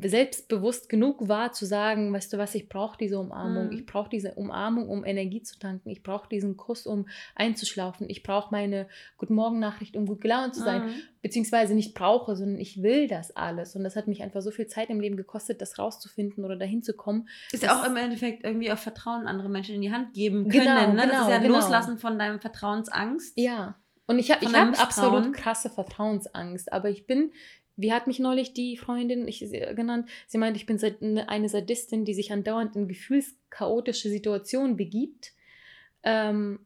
selbstbewusst genug war zu sagen, weißt du was, ich brauche diese Umarmung, Mhm. ich brauche diese Umarmung, um Energie zu tanken, ich brauche diesen Kuss, um einzuschlafen, ich brauche meine Guten Morgen Nachricht, um gut gelaunt zu sein, Mhm. beziehungsweise nicht brauche, sondern ich will das alles. Und das hat mich einfach so viel Zeit im Leben gekostet, das rauszufinden oder dahin zu kommen. Ist ja auch im Endeffekt irgendwie auch Vertrauen andere Menschen in die Hand geben Genau, können. ne? das genau, ist ja genau. Loslassen von deinem Vertrauensangst. Ja. Und ich habe hab absolut krasse Vertrauensangst, aber ich bin, wie hat mich neulich die Freundin ich, sie- genannt, sie meint, ich bin ne- eine Sadistin, die sich andauernd in gefühlschaotische Situationen begibt, ähm,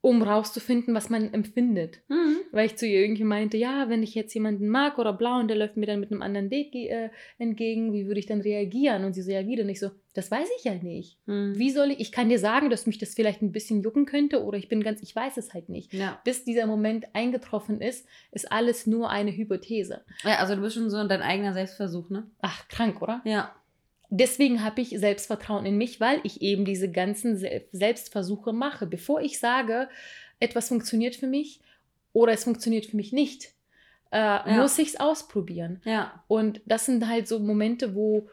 um rauszufinden, was man empfindet. Mhm. Weil ich zu ihr irgendwie meinte, ja, wenn ich jetzt jemanden mag oder blau und der läuft mir dann mit einem anderen ge- äh, entgegen, wie würde ich dann reagieren? Und sie so, ja, wieder nicht so, das weiß ich ja nicht. Mhm. Wie soll ich, ich kann dir sagen, dass mich das vielleicht ein bisschen jucken könnte oder ich bin ganz, ich weiß es halt nicht. Ja. Bis dieser Moment eingetroffen ist, ist alles nur eine Hypothese. ja, also du bist schon so dein eigener Selbstversuch, ne? Ach, krank, oder? Ja. Deswegen habe ich Selbstvertrauen in mich, weil ich eben diese ganzen Sel Selbstversuche mache. Bevor ich sage, etwas funktioniert für mich oder es funktioniert für mich nicht, äh, muss ich es ausprobieren. Ja. Und das sind halt so Momente, wo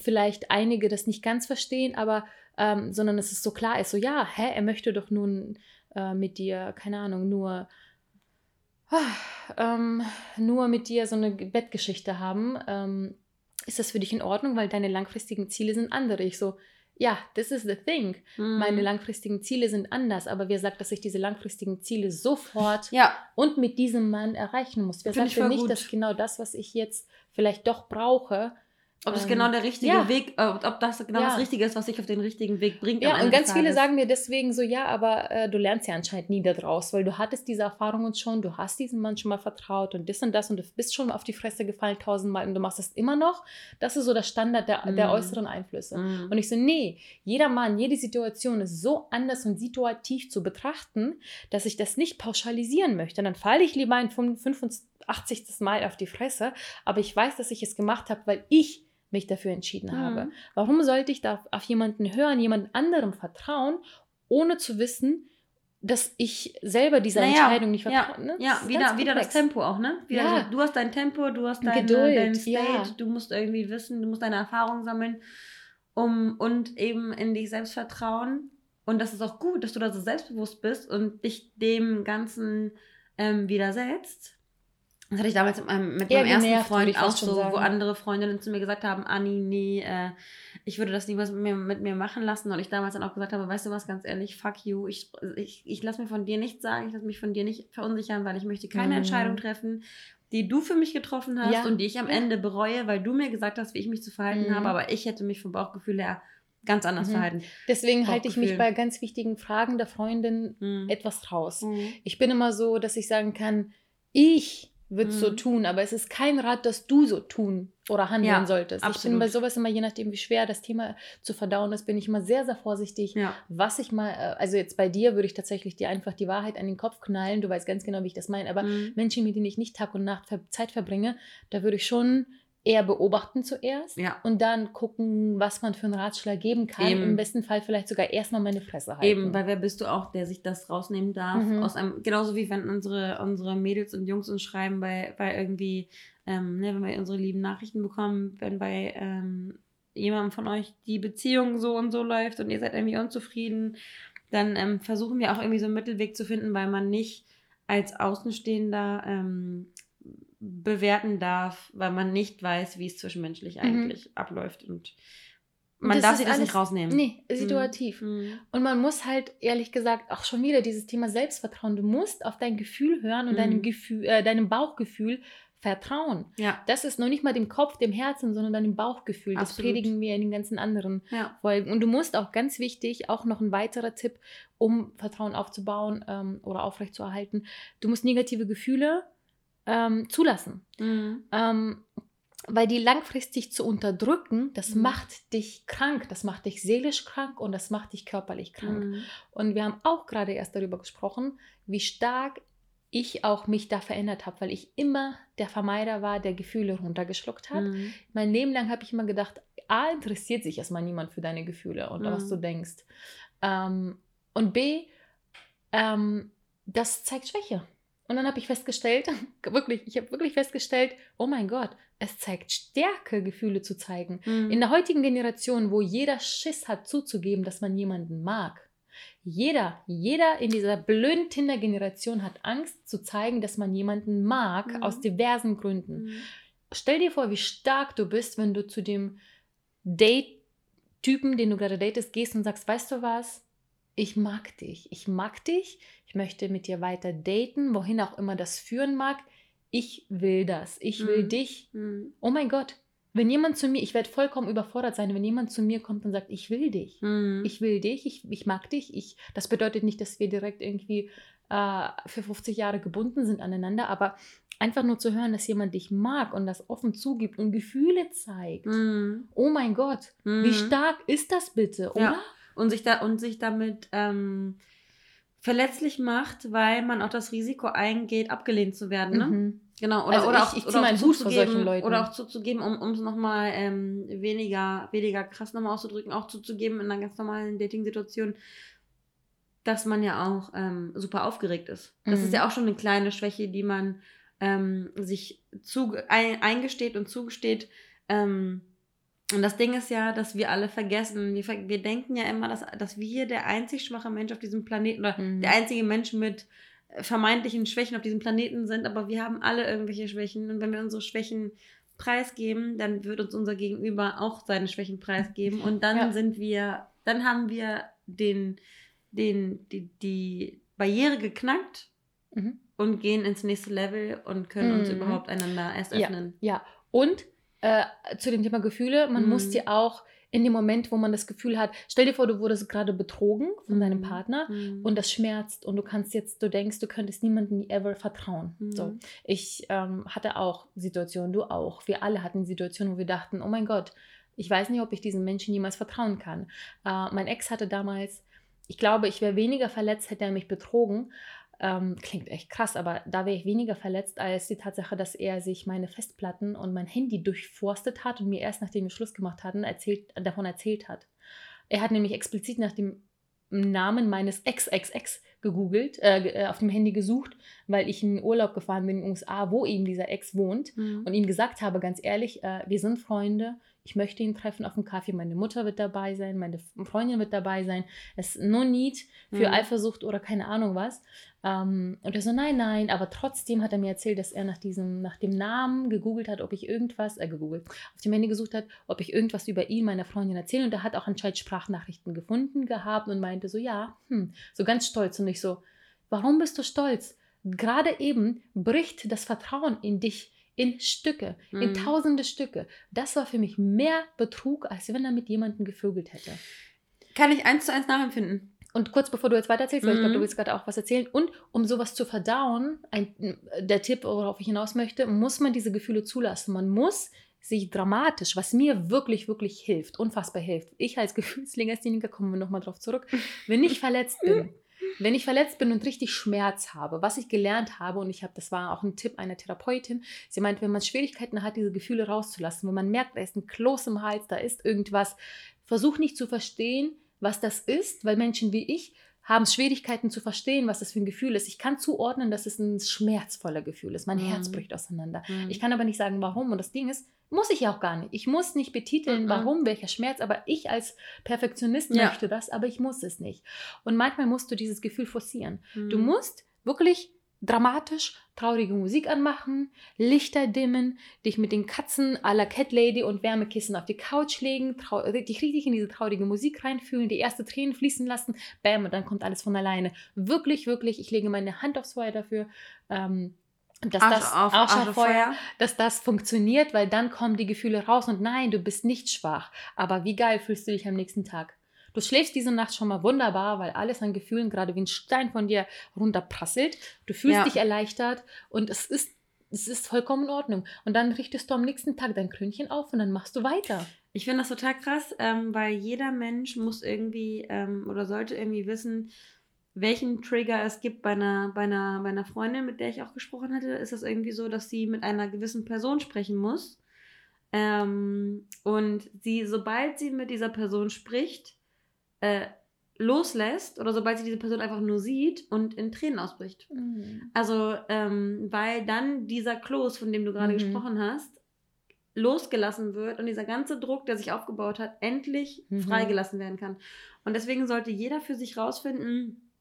vielleicht einige das nicht ganz verstehen, aber ähm, sondern es ist so klar ist, so ja, hä, er möchte doch nun äh, mit dir, keine Ahnung, nur ah, ähm, nur mit dir so eine Bettgeschichte haben. Ähm, ist das für dich in Ordnung, weil deine langfristigen Ziele sind andere? Ich so, ja, this is the thing. Mhm. Meine langfristigen Ziele sind anders, aber wer sagt, dass ich diese langfristigen Ziele sofort Ja. und mit diesem Mann erreichen muss. Wer Find sagt denn nicht, gut. dass genau das, was ich jetzt vielleicht doch brauche, Ob das Ähm, genau der richtige ja. Weg, äh, ob das genau Ja. das Richtige ist, was dich auf den richtigen Weg bringt. Ja, und ganz des viele Tages. sagen mir deswegen so, ja, aber äh, du lernst ja anscheinend nie daraus, weil du hattest diese Erfahrungen schon, du hast diesem Mann schon mal vertraut und das und das und du bist schon mal auf die Fresse gefallen tausendmal und du machst das immer noch. Das ist so der Standard der, der Mhm. äußeren Einflüsse. Mhm. Und ich so, nee, jeder Mann, jede Situation ist so anders und situativ zu betrachten, dass ich das nicht pauschalisieren möchte. Dann falle ich lieber ein 85. Mal auf die Fresse, aber ich weiß, dass ich es gemacht habe, weil ich mich dafür entschieden Mhm. habe. Warum sollte ich da auf jemanden hören, jemand anderem vertrauen, ohne zu wissen, dass ich selber dieser Naja, Entscheidung nicht ja, vertraue? ne? Ja, wieder, wieder das. Tempo auch, ne? Wieder Ja. so, du hast dein Tempo, du hast deine, Geduld, dein State, ja. du musst irgendwie wissen, du musst deine Erfahrungen sammeln um, und eben in dich selbst vertrauen. Und das ist auch gut, dass du da so selbstbewusst bist und dich dem Ganzen ähm, widersetzt. Das hatte ich damals mit meinem, mit meinem ersten genervt, Freund auch so, wo sagen. andere Freundinnen zu mir gesagt haben, Anni, nee, äh, ich würde das niemals mit mir, mit mir machen lassen. Und ich damals dann auch gesagt habe, weißt du was, ganz ehrlich, fuck you. Ich, ich, ich lasse mir von dir nichts sagen, ich lasse mich von dir nicht verunsichern, weil ich möchte keine Mhm. Entscheidung treffen, die du für mich getroffen hast Ja. und die ich am. Ende bereue, weil du mir gesagt hast, wie ich mich zu verhalten Mhm. habe. Aber ich hätte mich vom Bauchgefühl her ganz anders Mhm. verhalten. Deswegen halte ich mich bei ganz wichtigen Fragen der Freundin Mhm. etwas raus. Mhm. Ich bin immer so, dass ich sagen kann, ich würde es so Mhm. tun, aber es ist kein Rat, dass du so tun oder handeln Ja, solltest. Ich bin absolut. bei sowas immer, je nachdem, wie schwer das Thema zu verdauen ist, bin ich immer sehr, sehr vorsichtig. Ja. Was ich mal, äh, also jetzt bei dir würde ich tatsächlich dir einfach die Wahrheit an den Kopf knallen. Du weißt ganz genau, wie ich das meine. Aber Mhm. Menschen, mit denen ich nicht Tag und Nacht Zeit verbringe, da würde ich schon eher beobachten zuerst Ja. und dann gucken, was man für einen Ratschlag geben kann. Eben. Im besten Fall vielleicht sogar erstmal meine Fresse halten. Eben, weil wer bist du auch, der sich das rausnehmen darf? Mhm. Aus einem, genauso wie wenn unsere, unsere Mädels und Jungs uns schreiben, bei, bei irgendwie, ähm, ne, wenn wir unsere lieben Nachrichten bekommen, wenn bei ähm, jemandem von euch die Beziehung so und so läuft und ihr seid irgendwie unzufrieden, dann ähm, versuchen wir auch irgendwie so einen Mittelweg zu finden, weil man nicht als Außenstehender ähm, bewerten darf, weil man nicht weiß, wie es zwischenmenschlich Mhm. eigentlich abläuft und man das darf sich das alles- nicht rausnehmen. Nee, situativ. Mhm. Und man muss halt ehrlich gesagt auch schon wieder dieses Thema Selbstvertrauen. Du musst auf dein Gefühl hören und Mhm. deinem Gefühl, äh, deinem Bauchgefühl Vertrauen. Ja. Das ist noch nicht mal dem Kopf, dem Herzen, sondern dann dem Bauchgefühl. Das Absolut. predigen wir in den ganzen anderen Ja. Folgen. Und du musst auch ganz wichtig, auch noch ein weiterer Tipp, um Vertrauen aufzubauen ähm, oder aufrechtzuerhalten, du musst negative Gefühle ähm, zulassen. Mhm. Ähm, weil die langfristig zu unterdrücken, das Mhm. macht dich krank, das macht dich seelisch krank und das macht dich körperlich krank. Mhm. Und wir haben auch gerade erst darüber gesprochen, wie stark ich auch mich da verändert habe, weil ich immer der Vermeider war, der Gefühle runtergeschluckt hat. Mhm. Mein Leben lang habe ich immer gedacht, A, interessiert sich erstmal niemand für deine Gefühle und Mhm. was du denkst. Ähm, und B, ähm, das zeigt Schwäche. Und dann habe ich festgestellt, wirklich, ich habe wirklich festgestellt, oh mein Gott, es zeigt Stärke, Gefühle zu zeigen. Mhm. In der heutigen Generation, wo jeder Schiss hat zuzugeben, dass man jemanden mag. Jeder, jeder in dieser blöden Tinder-Generation hat Angst zu zeigen, dass man jemanden mag, Mhm. aus diversen Gründen. Mhm. Stell dir vor, wie stark du bist, wenn du zu dem Date-Typen, den du gerade datest, gehst und sagst, weißt du was? Ich mag dich. Ich mag dich. Ich möchte mit dir weiter daten, wohin auch immer das führen mag. Ich will das. Ich will Mhm. dich. Mhm. Oh mein Gott. Wenn jemand zu mir, ich werde vollkommen überfordert sein, wenn jemand zu mir kommt und sagt, ich will dich. Mhm. Ich will dich, ich, ich mag dich. Ich, das bedeutet nicht, dass wir direkt irgendwie äh, für 50 Jahre gebunden sind aneinander, aber einfach nur zu hören, dass jemand dich mag und das offen zugibt und Gefühle zeigt. Mhm. Oh mein Gott, wie Mhm. stark ist das bitte, oder? Ja. Und sich da und sich damit ähm, verletzlich macht, weil man auch das Risiko eingeht, abgelehnt zu werden. Ne? Mhm. Genau, oder, Also oder ich- auch, ich oder auch zuzugeben. Oder auch zuzugeben, um es nochmal ähm, weniger, weniger krass nochmal auszudrücken, auch zuzugeben in einer ganz normalen Dating-Situation, dass man ja auch ähm, super aufgeregt ist. Das Mhm. ist ja auch schon eine kleine Schwäche, die man ähm, sich zu, ein, eingesteht und zugesteht. Ähm, und das Ding ist ja, dass wir alle vergessen, wir, wir denken ja immer, dass, dass wir der einzig schwache Mensch auf diesem Planeten oder Mhm. der einzige Mensch mit äh, vermeintlichen Schwächen auf diesem Planeten sind, aber wir haben alle irgendwelche Schwächen und wenn wir unsere Schwächen preisgeben, dann wird uns unser Gegenüber auch seine Schwächen preisgeben und dann Ja. sind wir, dann haben wir den, den, die, die Barriere geknackt Mhm. und gehen ins nächste Level und können uns Mhm. überhaupt einander erst Ja. öffnen. Ja, und äh, zu dem Thema Gefühle, man Mhm. muss dir auch in dem Moment, wo man das Gefühl hat, stell dir vor, du wurdest gerade betrogen von deinem Mhm. Partner Mhm. und das schmerzt und du kannst jetzt, du denkst, du könntest niemandem ever vertrauen. Mhm. So, ich ähm, hatte auch Situationen, du auch, wir alle hatten Situationen, wo wir dachten, oh mein Gott, ich weiß nicht, ob ich diesem Menschen jemals vertrauen kann. Äh, mein Ex hatte damals, ich glaube, ich wäre weniger verletzt, hätte er mich betrogen. Ähm, klingt echt krass, aber da wäre ich weniger verletzt als die Tatsache, dass er sich meine Festplatten und mein Handy durchforstet hat und mir erst nachdem wir Schluss gemacht hatten, erzählt, davon erzählt hat. Er hat nämlich explizit nach dem Namen meines Ex-Ex-Ex gegoogelt, äh, äh, auf dem Handy gesucht, weil ich in Urlaub gefahren bin in den USA, wo eben dieser Ex wohnt Mhm. und ihm gesagt habe, ganz ehrlich, äh, wir sind Freunde, ich möchte ihn treffen auf dem Kaffee, meine Mutter wird dabei sein, meine Freundin wird dabei sein, es ist no need für Mhm. Eifersucht oder keine Ahnung was. Ähm, und er so, nein, nein, aber trotzdem hat er mir erzählt, dass er nach diesem, nach dem Namen gegoogelt hat, ob ich irgendwas, äh, gegoogelt, auf dem Handy gesucht hat, ob ich irgendwas über ihn meiner Freundin erzähle. Und er hat auch anscheinend Sprachnachrichten gefunden gehabt und meinte so, ja, hm, so ganz stolz. Und ich so, warum bist du stolz? Gerade eben bricht das Vertrauen in dich in Stücke, in Mhm. tausende Stücke. Das war für mich mehr Betrug, als wenn er mit jemandem gevögelt hätte. Kann ich eins zu eins nachempfinden. Und kurz bevor du jetzt weitererzählst, weil ich glaube, Mhm. du willst gerade auch was erzählen. Und um sowas zu verdauen, ein, der Tipp, worauf ich hinaus möchte, muss man diese Gefühle zulassen. Man muss sich dramatisch, was mir wirklich, wirklich hilft, unfassbar hilft. Ich als Gefühlslegastheniker, kommen wir nochmal drauf zurück, wenn ich verletzt bin, wenn ich verletzt bin und richtig Schmerz habe, was ich gelernt habe, und ich habe, das war auch ein Tipp einer Therapeutin, sie meint, wenn man Schwierigkeiten hat, diese Gefühle rauszulassen, wenn man merkt, da ist ein Kloß im Hals, da ist irgendwas, versuch nicht zu verstehen, was das ist, weil Menschen wie ich haben Schwierigkeiten zu verstehen, was das für ein Gefühl ist. Ich kann zuordnen, dass es ein schmerzvoller Gefühl ist. Mein Mhm. Herz bricht auseinander. Mhm. Ich kann aber nicht sagen, warum. Und das Ding ist, muss ich ja auch gar nicht. Ich muss nicht betiteln, Mhm. warum, welcher Schmerz, aber ich als Perfektionist Ja. möchte das, aber ich muss es nicht. Und manchmal musst du dieses Gefühl forcieren. Du Mhm. musst wirklich dramatisch traurige Musik anmachen, Lichter dimmen, dich mit den Katzen à la Cat Lady und Wärmekissen auf die Couch legen, dich richtig in diese traurige Musik reinfühlen, die erste Tränen fließen lassen, bam, und dann kommt alles von alleine. Wirklich, wirklich, ich lege meine Hand aufs Feuer dafür. Ähm, dass das auf, Feuer, dass das funktioniert, weil dann kommen die Gefühle raus und nein, du bist nicht schwach. Aber wie geil fühlst du dich am nächsten Tag? Du schläfst diese Nacht schon mal wunderbar, weil alles an Gefühlen gerade wie ein Stein von dir runterprasselt. Du fühlst ja. dich erleichtert und es ist, es ist vollkommen in Ordnung. Und dann richtest du am nächsten Tag dein Krönchen auf und dann machst du weiter. Ich finde das total krass, ähm, weil jeder Mensch muss irgendwie ähm, oder sollte irgendwie wissen, welchen Trigger es gibt bei einer, bei, einer, bei einer Freundin, mit der ich auch gesprochen hatte. Ist es irgendwie so, dass sie mit einer gewissen Person sprechen muss. Ähm, und sie, sobald sie mit dieser Person spricht, äh, loslässt oder sobald sie diese Person einfach nur sieht und in Tränen ausbricht. Mhm. Also, ähm, weil dann dieser Kloß, von dem du gerade mhm. gesprochen hast, losgelassen wird und dieser ganze Druck, der sich aufgebaut hat, endlich mhm. freigelassen werden kann. Und deswegen sollte jeder für sich rausfinden,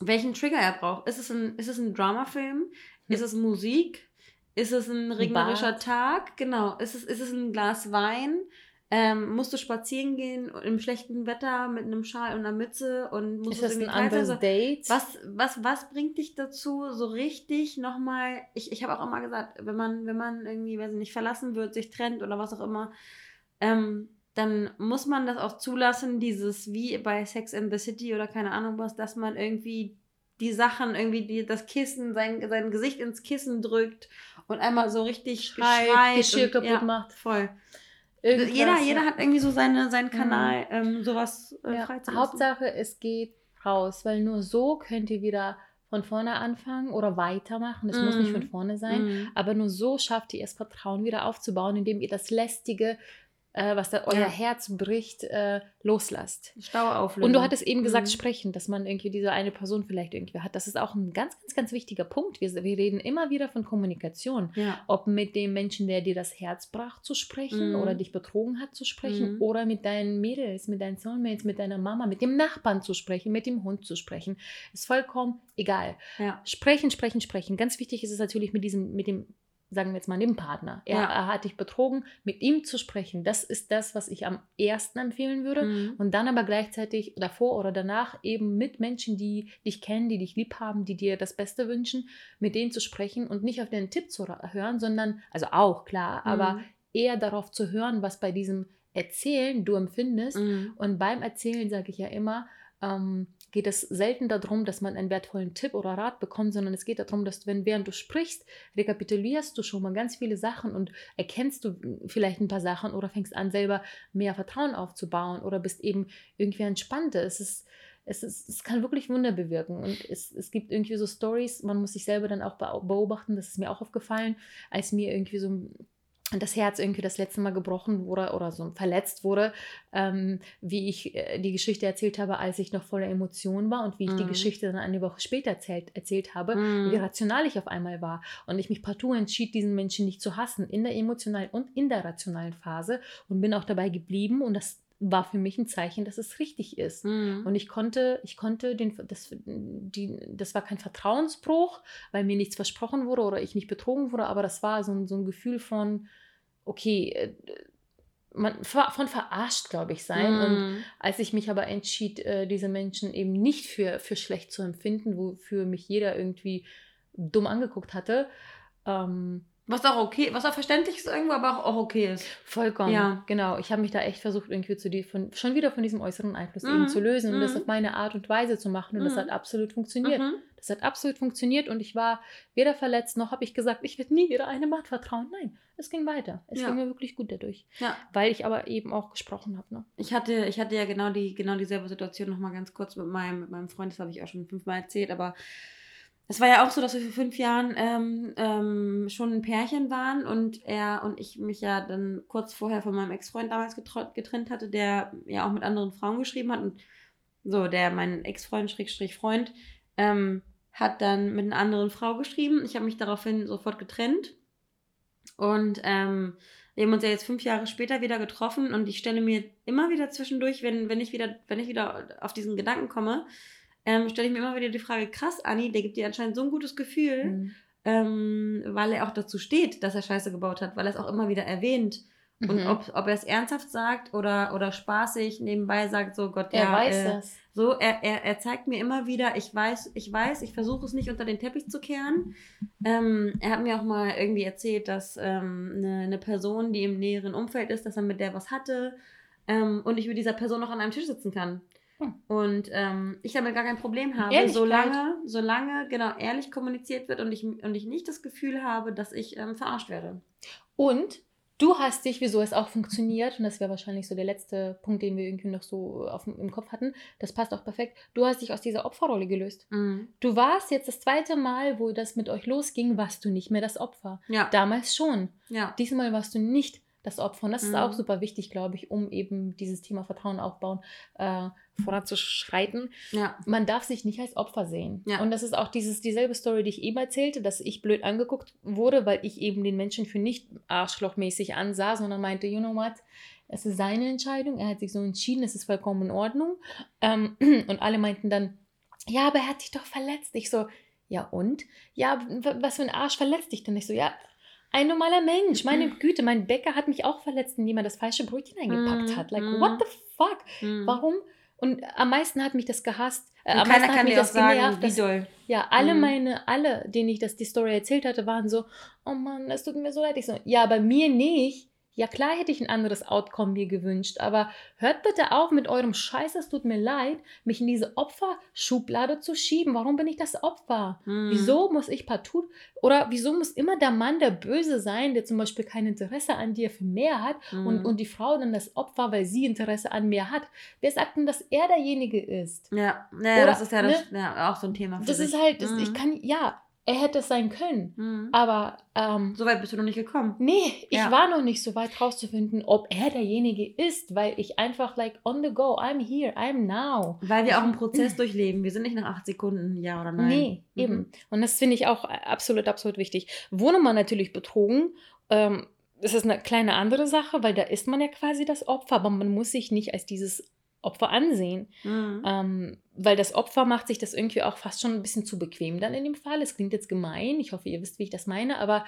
welchen Trigger er braucht. Ist es ein, ist es ein Dramafilm? Hm. Ist es Musik? Ist es ein regnerischer ein Tag? Genau. Ist es, ist es ein Glas Wein? Ähm, musst du spazieren gehen im schlechten Wetter mit einem Schal und einer Mütze und musst ist das ein anderes also, Date? Was, was, was bringt dich dazu, so richtig nochmal? Ich, ich habe auch immer gesagt, wenn man, wenn man irgendwie, weiß ich nicht, verlassen wird, sich trennt oder was auch immer, ähm, dann muss man das auch zulassen, dieses wie bei Sex in the City oder keine Ahnung was, dass man irgendwie die Sachen, irgendwie die, das Kissen, sein, sein Gesicht ins Kissen drückt und einmal so richtig schreit, schreit Geschirr und, kaputt ja, macht. Voll. Irgendwas, jeder, jeder hat irgendwie so seine, seinen mhm. Kanal, ähm, sowas äh, ja, Hauptsache, es geht raus, weil nur so könnt ihr wieder von vorne anfangen oder weitermachen. Es mm. muss nicht von mhm. vorne sein, mm. aber nur so schafft ihr es, Vertrauen wieder aufzubauen, indem ihr das Lästige äh, was da euer ja. Herz bricht, äh, loslasst. Stau auflösen. Und du hattest eben gesagt, mhm. sprechen, dass man irgendwie diese eine Person vielleicht irgendwie hat. Das ist auch ein ganz, ganz, ganz wichtiger Punkt. Wir, wir reden immer wieder von Kommunikation. Ja. Ob mit dem Menschen, der dir das Herz brach, zu sprechen mhm. oder dich betrogen hat, zu sprechen mhm. oder mit deinen Mädels, mit deinen Soulmates, mit deiner Mama, mit dem Nachbarn zu sprechen, mit dem Hund zu sprechen. Ist vollkommen egal. Ja. Sprechen, sprechen, sprechen. Ganz wichtig ist es natürlich mit diesem, mit dem sagen wir jetzt mal Nebenpartner. Er, ja. er, hat dich betrogen, mit ihm zu sprechen. Das ist das, was ich am ersten empfehlen würde. Mhm. Und dann aber gleichzeitig davor oder danach eben mit Menschen, die dich kennen, die dich lieb haben, die dir das Beste wünschen, mit denen zu sprechen und nicht auf den Tipp zu hören, sondern, also auch klar, mhm. aber eher darauf zu hören, was bei diesem Erzählen du empfindest. Mhm. Und beim Erzählen sage ich ja immer, ähm, geht es selten darum, dass man einen wertvollen Tipp oder Rat bekommt, sondern es geht darum, dass wenn während du sprichst, rekapitulierst du schon mal ganz viele Sachen und erkennst du vielleicht ein paar Sachen oder fängst an, selber mehr Vertrauen aufzubauen oder bist eben irgendwie entspannter. Es ist es, ist, es kann wirklich Wunder bewirken. Und es, es gibt irgendwie so Stories, man muss sich selber dann auch beobachten, das ist mir auch aufgefallen, als mir irgendwie so das Herz irgendwie das letzte Mal gebrochen wurde oder so verletzt wurde, ähm, wie ich äh, die Geschichte erzählt habe, als ich noch voller Emotionen war und wie ich mm. die mhm. Geschichte dann eine Woche später erzählt, erzählt habe, mm. wie rational ich auf einmal war und ich mich partout entschied, diesen Menschen nicht zu hassen, in der emotionalen und in der rationalen Phase und bin auch dabei geblieben und das war für mich ein Zeichen, dass es richtig ist. Mhm. Und ich konnte, ich konnte den, das, die, das war kein Vertrauensbruch, weil mir nichts versprochen wurde oder ich nicht betrogen wurde, aber das war so ein, so ein Gefühl von, okay, äh, man, von verarscht, glaube ich, sein. Mhm. Und als ich mich aber entschied, äh, diese Menschen eben nicht für, für schlecht zu empfinden, wofür mich jeder irgendwie dumm angeguckt hatte, ähm, was auch okay, was auch verständlich ist irgendwo, aber auch okay ist. Vollkommen. Ja. Genau. Ich habe mich da echt versucht, irgendwie zu die, von, schon wieder von diesem äußeren Einfluss mhm. eben zu lösen und das mhm. auf meine Art und Weise zu machen. Und mhm. das hat absolut funktioniert. Mhm. Das hat absolut funktioniert und ich war weder verletzt noch habe ich gesagt, ich werde nie wieder einem Mann vertrauen. Nein, es ging weiter. Es ja. ging mir wirklich gut dadurch. Ja. Weil ich aber eben auch gesprochen habe. Ne? Ich, hatte, ich hatte ja genau, die, genau dieselbe Situation nochmal ganz kurz mit meinem, mit meinem Freund, das habe ich auch schon fünfmal erzählt, aber es war ja auch so, dass wir vor fünf Jahren ähm, ähm, schon ein Pärchen waren und er und ich mich ja dann kurz vorher von meinem Ex-Freund damals getrennt hatte, der ja auch mit anderen Frauen geschrieben hat und so, der mein Ex-Freund, Schrägstrich Freund, ähm, hat dann mit einer anderen Frau geschrieben. Ich habe mich daraufhin sofort getrennt und ähm, wir haben uns ja jetzt fünf Jahre später wieder getroffen und ich stelle mir immer wieder zwischendurch, wenn, wenn ich wieder, wenn ich wieder auf diesen Gedanken komme, ähm, stelle ich mir immer wieder die Frage, krass, Anni, der gibt dir anscheinend so ein gutes Gefühl, mhm. ähm, weil er auch dazu steht, dass er Scheiße gebaut hat, weil er es auch immer wieder erwähnt. Mhm. Und ob, ob er es ernsthaft sagt oder, oder spaßig nebenbei sagt, so Gott, er ja. weiß äh, das. So, er, er, er zeigt mir immer wieder, ich weiß, ich weiß, ich versuche es nicht unter den Teppich zu kehren. Ähm, er hat mir auch mal irgendwie erzählt, dass ähm, eine, eine Person, die im näheren Umfeld ist, dass er mit der was hatte ähm, und ich mit dieser Person noch an einem Tisch sitzen kann. Hm. Und ähm, ich damit gar kein Problem habe, solange, solange genau ehrlich kommuniziert wird und ich, und ich nicht das Gefühl habe, dass ich ähm, verarscht werde. Und du hast dich, wieso es auch funktioniert, und das wäre wahrscheinlich so der letzte Punkt, den wir irgendwie noch so auf, dem- im Kopf hatten, das passt auch perfekt, du hast dich aus dieser Opferrolle gelöst. Du warst jetzt das zweite Mal, wo das mit euch losging, warst du nicht mehr das Opfer. Ja, Damals schon. ja. Diesmal warst du nicht das Opfer. Und das ist Mhm. auch super wichtig, glaube ich, um eben dieses Thema Vertrauen aufbauen, äh, voranzuschreiten. Ja, Man darf sich nicht als Opfer sehen. Ja. Und das ist auch dieses, dieselbe Story, die ich eben erzählte, dass ich blöd angeguckt wurde, weil ich eben den Menschen für nicht arschlochmäßig ansah, sondern meinte, you know what, es ist seine Entscheidung, er hat sich so entschieden, es ist vollkommen in Ordnung. Ähm, und alle meinten dann, ja, aber er hat dich doch verletzt. Ich so, ja und? Ja, was für ein Arsch verletzt dich denn? Ich so, ja, ein normaler Mensch, meine Güte, mein Bäcker hat mich auch verletzt, indem er das falsche Brötchen eingepackt Mhm. hat. Like, Mhm. what the fuck? Mhm. Warum? Und am meisten hat mich das gehasst. Äh, am keiner meisten hat kann mich das sagen, genervt. wie Dass, doll. ja, alle Mhm. meine, alle, denen ich das die Story erzählt hatte, waren so, oh Mann, es tut mir so leid. Ich so, ja, bei mir nicht. Ja, klar hätte ich ein anderes Outcome mir gewünscht, aber hört bitte auf mit eurem Scheiß, es tut mir leid, mich in diese Opferschublade zu schieben. Warum bin ich das Opfer? Mhm. Wieso muss ich partout oder wieso muss immer der Mann der Böse sein, der zum Beispiel kein Interesse an dir für mehr hat Mhm. und, und die Frau dann das Opfer, weil sie Interesse an mir hat? Wer sagt denn, dass er derjenige ist? Ja, ja Oder, das ist ja, das, ne? ja auch so ein Thema. Für Das sich. ist halt, das, Mhm. ich kann, ja, er hätte es sein können, Mhm. aber ähm, So weit bist du noch nicht gekommen. nee, ich Ja. war noch nicht so weit rauszufinden, ob er derjenige ist, weil ich einfach like on the go, I'm here, I'm now. Weil wir auch einen Mhm. Prozess durchleben. Wir sind nicht nach acht Sekunden ja oder nein. Nee, Mhm. eben. Und das finde ich auch absolut, absolut wichtig. Wurde man natürlich betrogen, ähm, das ist eine kleine andere Sache, weil da ist man ja quasi das Opfer, aber man muss sich nicht als dieses Opfer ansehen. Mhm. Ähm, weil das Opfer macht sich das irgendwie auch fast schon ein bisschen zu bequem dann in dem Fall. Es klingt jetzt gemein, ich hoffe, ihr wisst, wie ich das meine, aber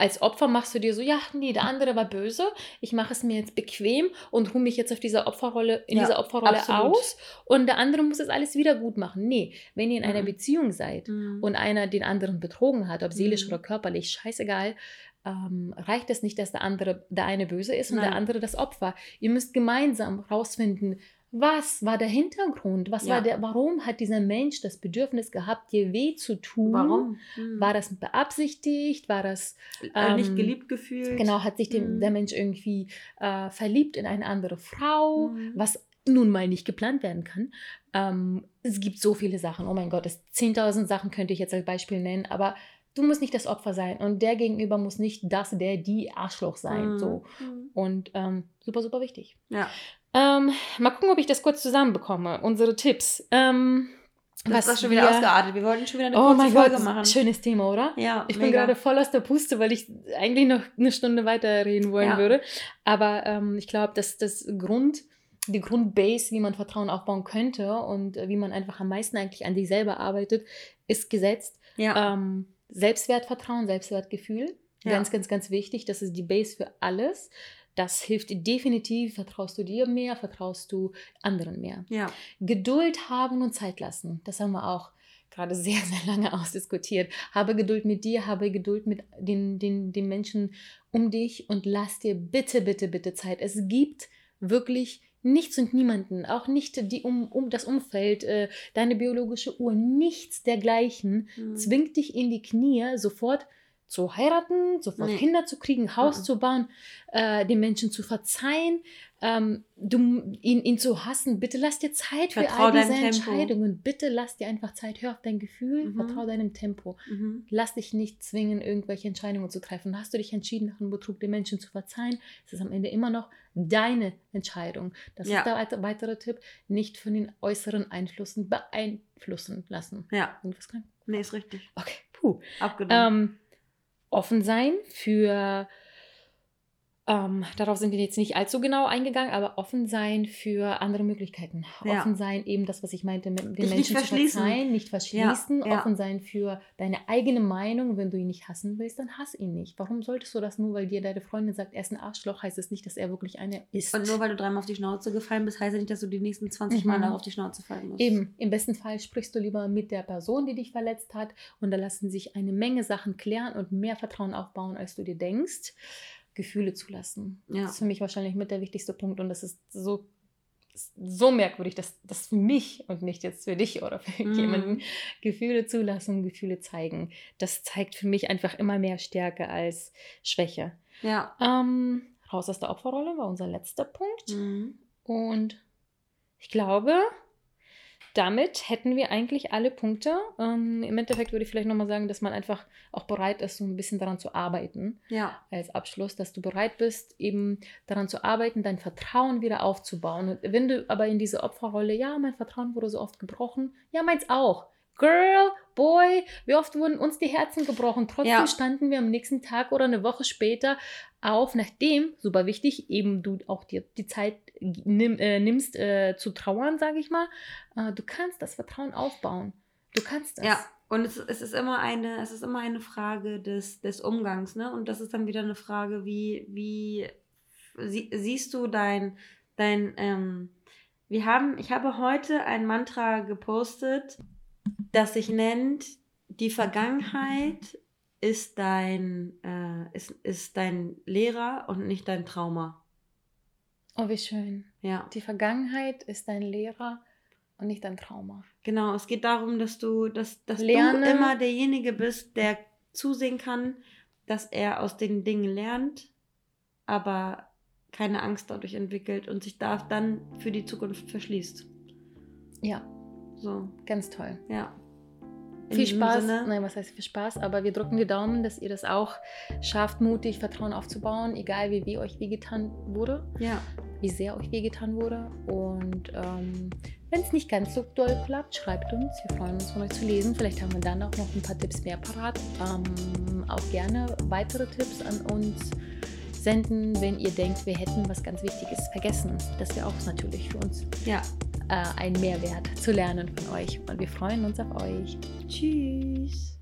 als Opfer machst du dir so, ja, nee, der andere war böse, ich mache es mir jetzt bequem und ruhe mich jetzt auf dieser Opferrolle, in Ja, dieser Opferrolle absolut. aus und der andere muss es alles wieder gut machen. Nee, wenn ihr in einer Mhm. Beziehung seid Mhm. und einer den anderen betrogen hat, ob seelisch Mhm. oder körperlich, scheißegal, ähm, reicht es nicht, dass der andere der eine böse ist und der Nein. andere das Opfer. Ihr müsst gemeinsam rausfinden, was war der Hintergrund? Was Ja. war der, warum hat dieser Mensch das Bedürfnis gehabt, dir weh zu tun? Warum? Mhm. War das beabsichtigt? War das äh, nicht ähm, geliebt gefühlt? genau, hat sich dem, Mhm. der Mensch irgendwie äh, verliebt in eine andere Frau, Mhm. was nun mal nicht geplant werden kann. Ähm, es gibt so viele Sachen. Oh mein Gott, es 10.000 Sachen könnte ich jetzt als Beispiel nennen, aber du musst nicht das Opfer sein und der Gegenüber muss nicht das, der, die Arschloch sein. Mhm. So. Mhm. Und ähm, super, super wichtig. Ja. Ähm, mal gucken, ob ich das kurz zusammenbekomme. Unsere Tipps. Ähm, Das ist auch schon wieder wir- ausgeartet. Wir wollten schon wieder eine Oh kurze mein Folge Gott, machen. schönes Thema, oder? Ja, Ich bin mega. gerade voll aus der Puste, weil ich eigentlich noch eine Stunde weiterreden wollen Ja. würde. Aber ähm, ich glaube, dass das Grund, die Grundbase, wie man Vertrauen aufbauen könnte und äh, wie man einfach am meisten eigentlich an sich selber arbeitet, ist gesetzt. Ja. Ähm, Selbstwertvertrauen, Selbstwertgefühl. Ja. Ganz, ganz, ganz wichtig. Das ist die Base für alles. Das hilft definitiv. Vertraust du dir mehr, vertraust du anderen mehr. ja. Geduld haben und Zeit lassen. Das haben wir auch gerade sehr, sehr lange ausdiskutiert. Habe Geduld mit dir, habe Geduld mit den, den, den Menschen um dich und lass dir bitte, bitte, bitte Zeit. Es gibt wirklich nichts und niemanden, auch nicht die um, um das Umfeld, äh, deine biologische Uhr, nichts dergleichen Mhm. zwingt dich in die Knie, sofort zu heiraten, sofort Nee. Kinder zu kriegen, Haus Mhm. zu bauen, äh, den Menschen zu verzeihen, ähm, du, ihn, ihn zu hassen. Bitte lass dir Zeit für Vertrau all diese Tempo. Entscheidungen. Bitte lass dir einfach Zeit. Hör auf dein Gefühl, Mhm. vertrau deinem Tempo. Mhm. Lass dich nicht zwingen, irgendwelche Entscheidungen zu treffen. Hast du dich entschieden, nach einem Betrug den Menschen zu verzeihen, ist es am Ende immer noch deine Entscheidung. Das Ja. ist der weite- weitere Tipp. Nicht von den äußeren Einflüssen beeinflussen lassen. Ja. Irgendwas krank? Nee, ist richtig. Okay, puh. Abgenommen. Ähm, offen sein für ähm, darauf sind wir jetzt nicht allzu genau eingegangen, aber offen sein für andere Möglichkeiten. Ja. Offen sein, eben das, was ich meinte, mit den Dich nicht Menschen zu verschließen. verzeihen, nicht verschließen. Ja, ja. Offen sein für deine eigene Meinung. Wenn du ihn nicht hassen willst, dann hass ihn nicht. Warum solltest du das nur, weil dir deine Freundin sagt, er ist ein Arschloch, heißt es nicht, dass er wirklich eine ist. Und nur weil du dreimal auf die Schnauze gefallen bist, heißt ja nicht, dass du die nächsten 20 Mal Mhm. noch auf die Schnauze fallen musst. Eben, im besten Fall sprichst du lieber mit der Person, die dich verletzt hat und da lassen sich eine Menge Sachen klären und mehr Vertrauen aufbauen, als du dir denkst. Gefühle zulassen. Ja. Das ist für mich wahrscheinlich mit der wichtigste Punkt und das ist so, so merkwürdig, dass das für mich und nicht jetzt für dich oder für Mhm. jemanden Gefühle zulassen, Gefühle zeigen. Das zeigt für mich einfach immer mehr Stärke als Schwäche. Ja. Ähm, raus aus der Opferrolle war unser letzter Punkt. Mhm. Und ich glaube, damit hätten wir eigentlich alle Punkte. Ähm, Im Endeffekt würde ich vielleicht nochmal sagen, dass man einfach auch bereit ist, so ein bisschen daran zu arbeiten. Ja. Als Abschluss, dass du bereit bist, eben daran zu arbeiten, dein Vertrauen wieder aufzubauen. Und wenn du aber in diese Opferrolle, ja, mein Vertrauen wurde so oft gebrochen, ja, meins auch. Girl, Boy, wie oft wurden uns die Herzen gebrochen. Trotzdem Ja. standen wir am nächsten Tag oder eine Woche später auf, nachdem, super wichtig, eben du auch dir die Zeit nimm, äh, nimmst äh, zu trauern, sage ich mal. Äh, du kannst das Vertrauen aufbauen. Du kannst das. Ja. Und es, es ist immer eine, es ist immer eine Frage des, des Umgangs, ne? Und das ist dann wieder eine Frage, wie, wie sie, siehst du dein, dein, ähm, wir haben, ich habe heute ein Mantra gepostet, das sich nennt, die Vergangenheit ist dein, äh, ist, ist dein Lehrer und nicht dein Trauma. Oh, wie schön. Ja. Die Vergangenheit ist dein Lehrer und nicht dein Trauma. Genau, es geht darum, dass du, dass, dass Lerne. du immer derjenige bist, der zusehen kann, dass er aus den Dingen lernt, aber keine Angst dadurch entwickelt und sich da dann für die Zukunft verschließt. Ja, So, ganz toll. ja. Viel Spaß. Sinne- Nein, was heißt viel Spaß? Aber wir drücken die Daumen, dass ihr das auch schafft, mutig Vertrauen aufzubauen, egal wie weh euch wehgetan wurde, Ja, wie sehr euch wehgetan wurde. Und ähm, wenn es nicht ganz so doll klappt, schreibt uns. Wir freuen uns von euch zu lesen. Vielleicht haben wir dann auch noch ein paar Tipps mehr parat. Ähm, auch gerne weitere Tipps an uns senden, wenn ihr denkt, wir hätten was ganz Wichtiges vergessen. Das wäre auch natürlich für uns ja. Äh, ein Mehrwert zu lernen von euch. Und wir freuen uns auf euch. Tschüss.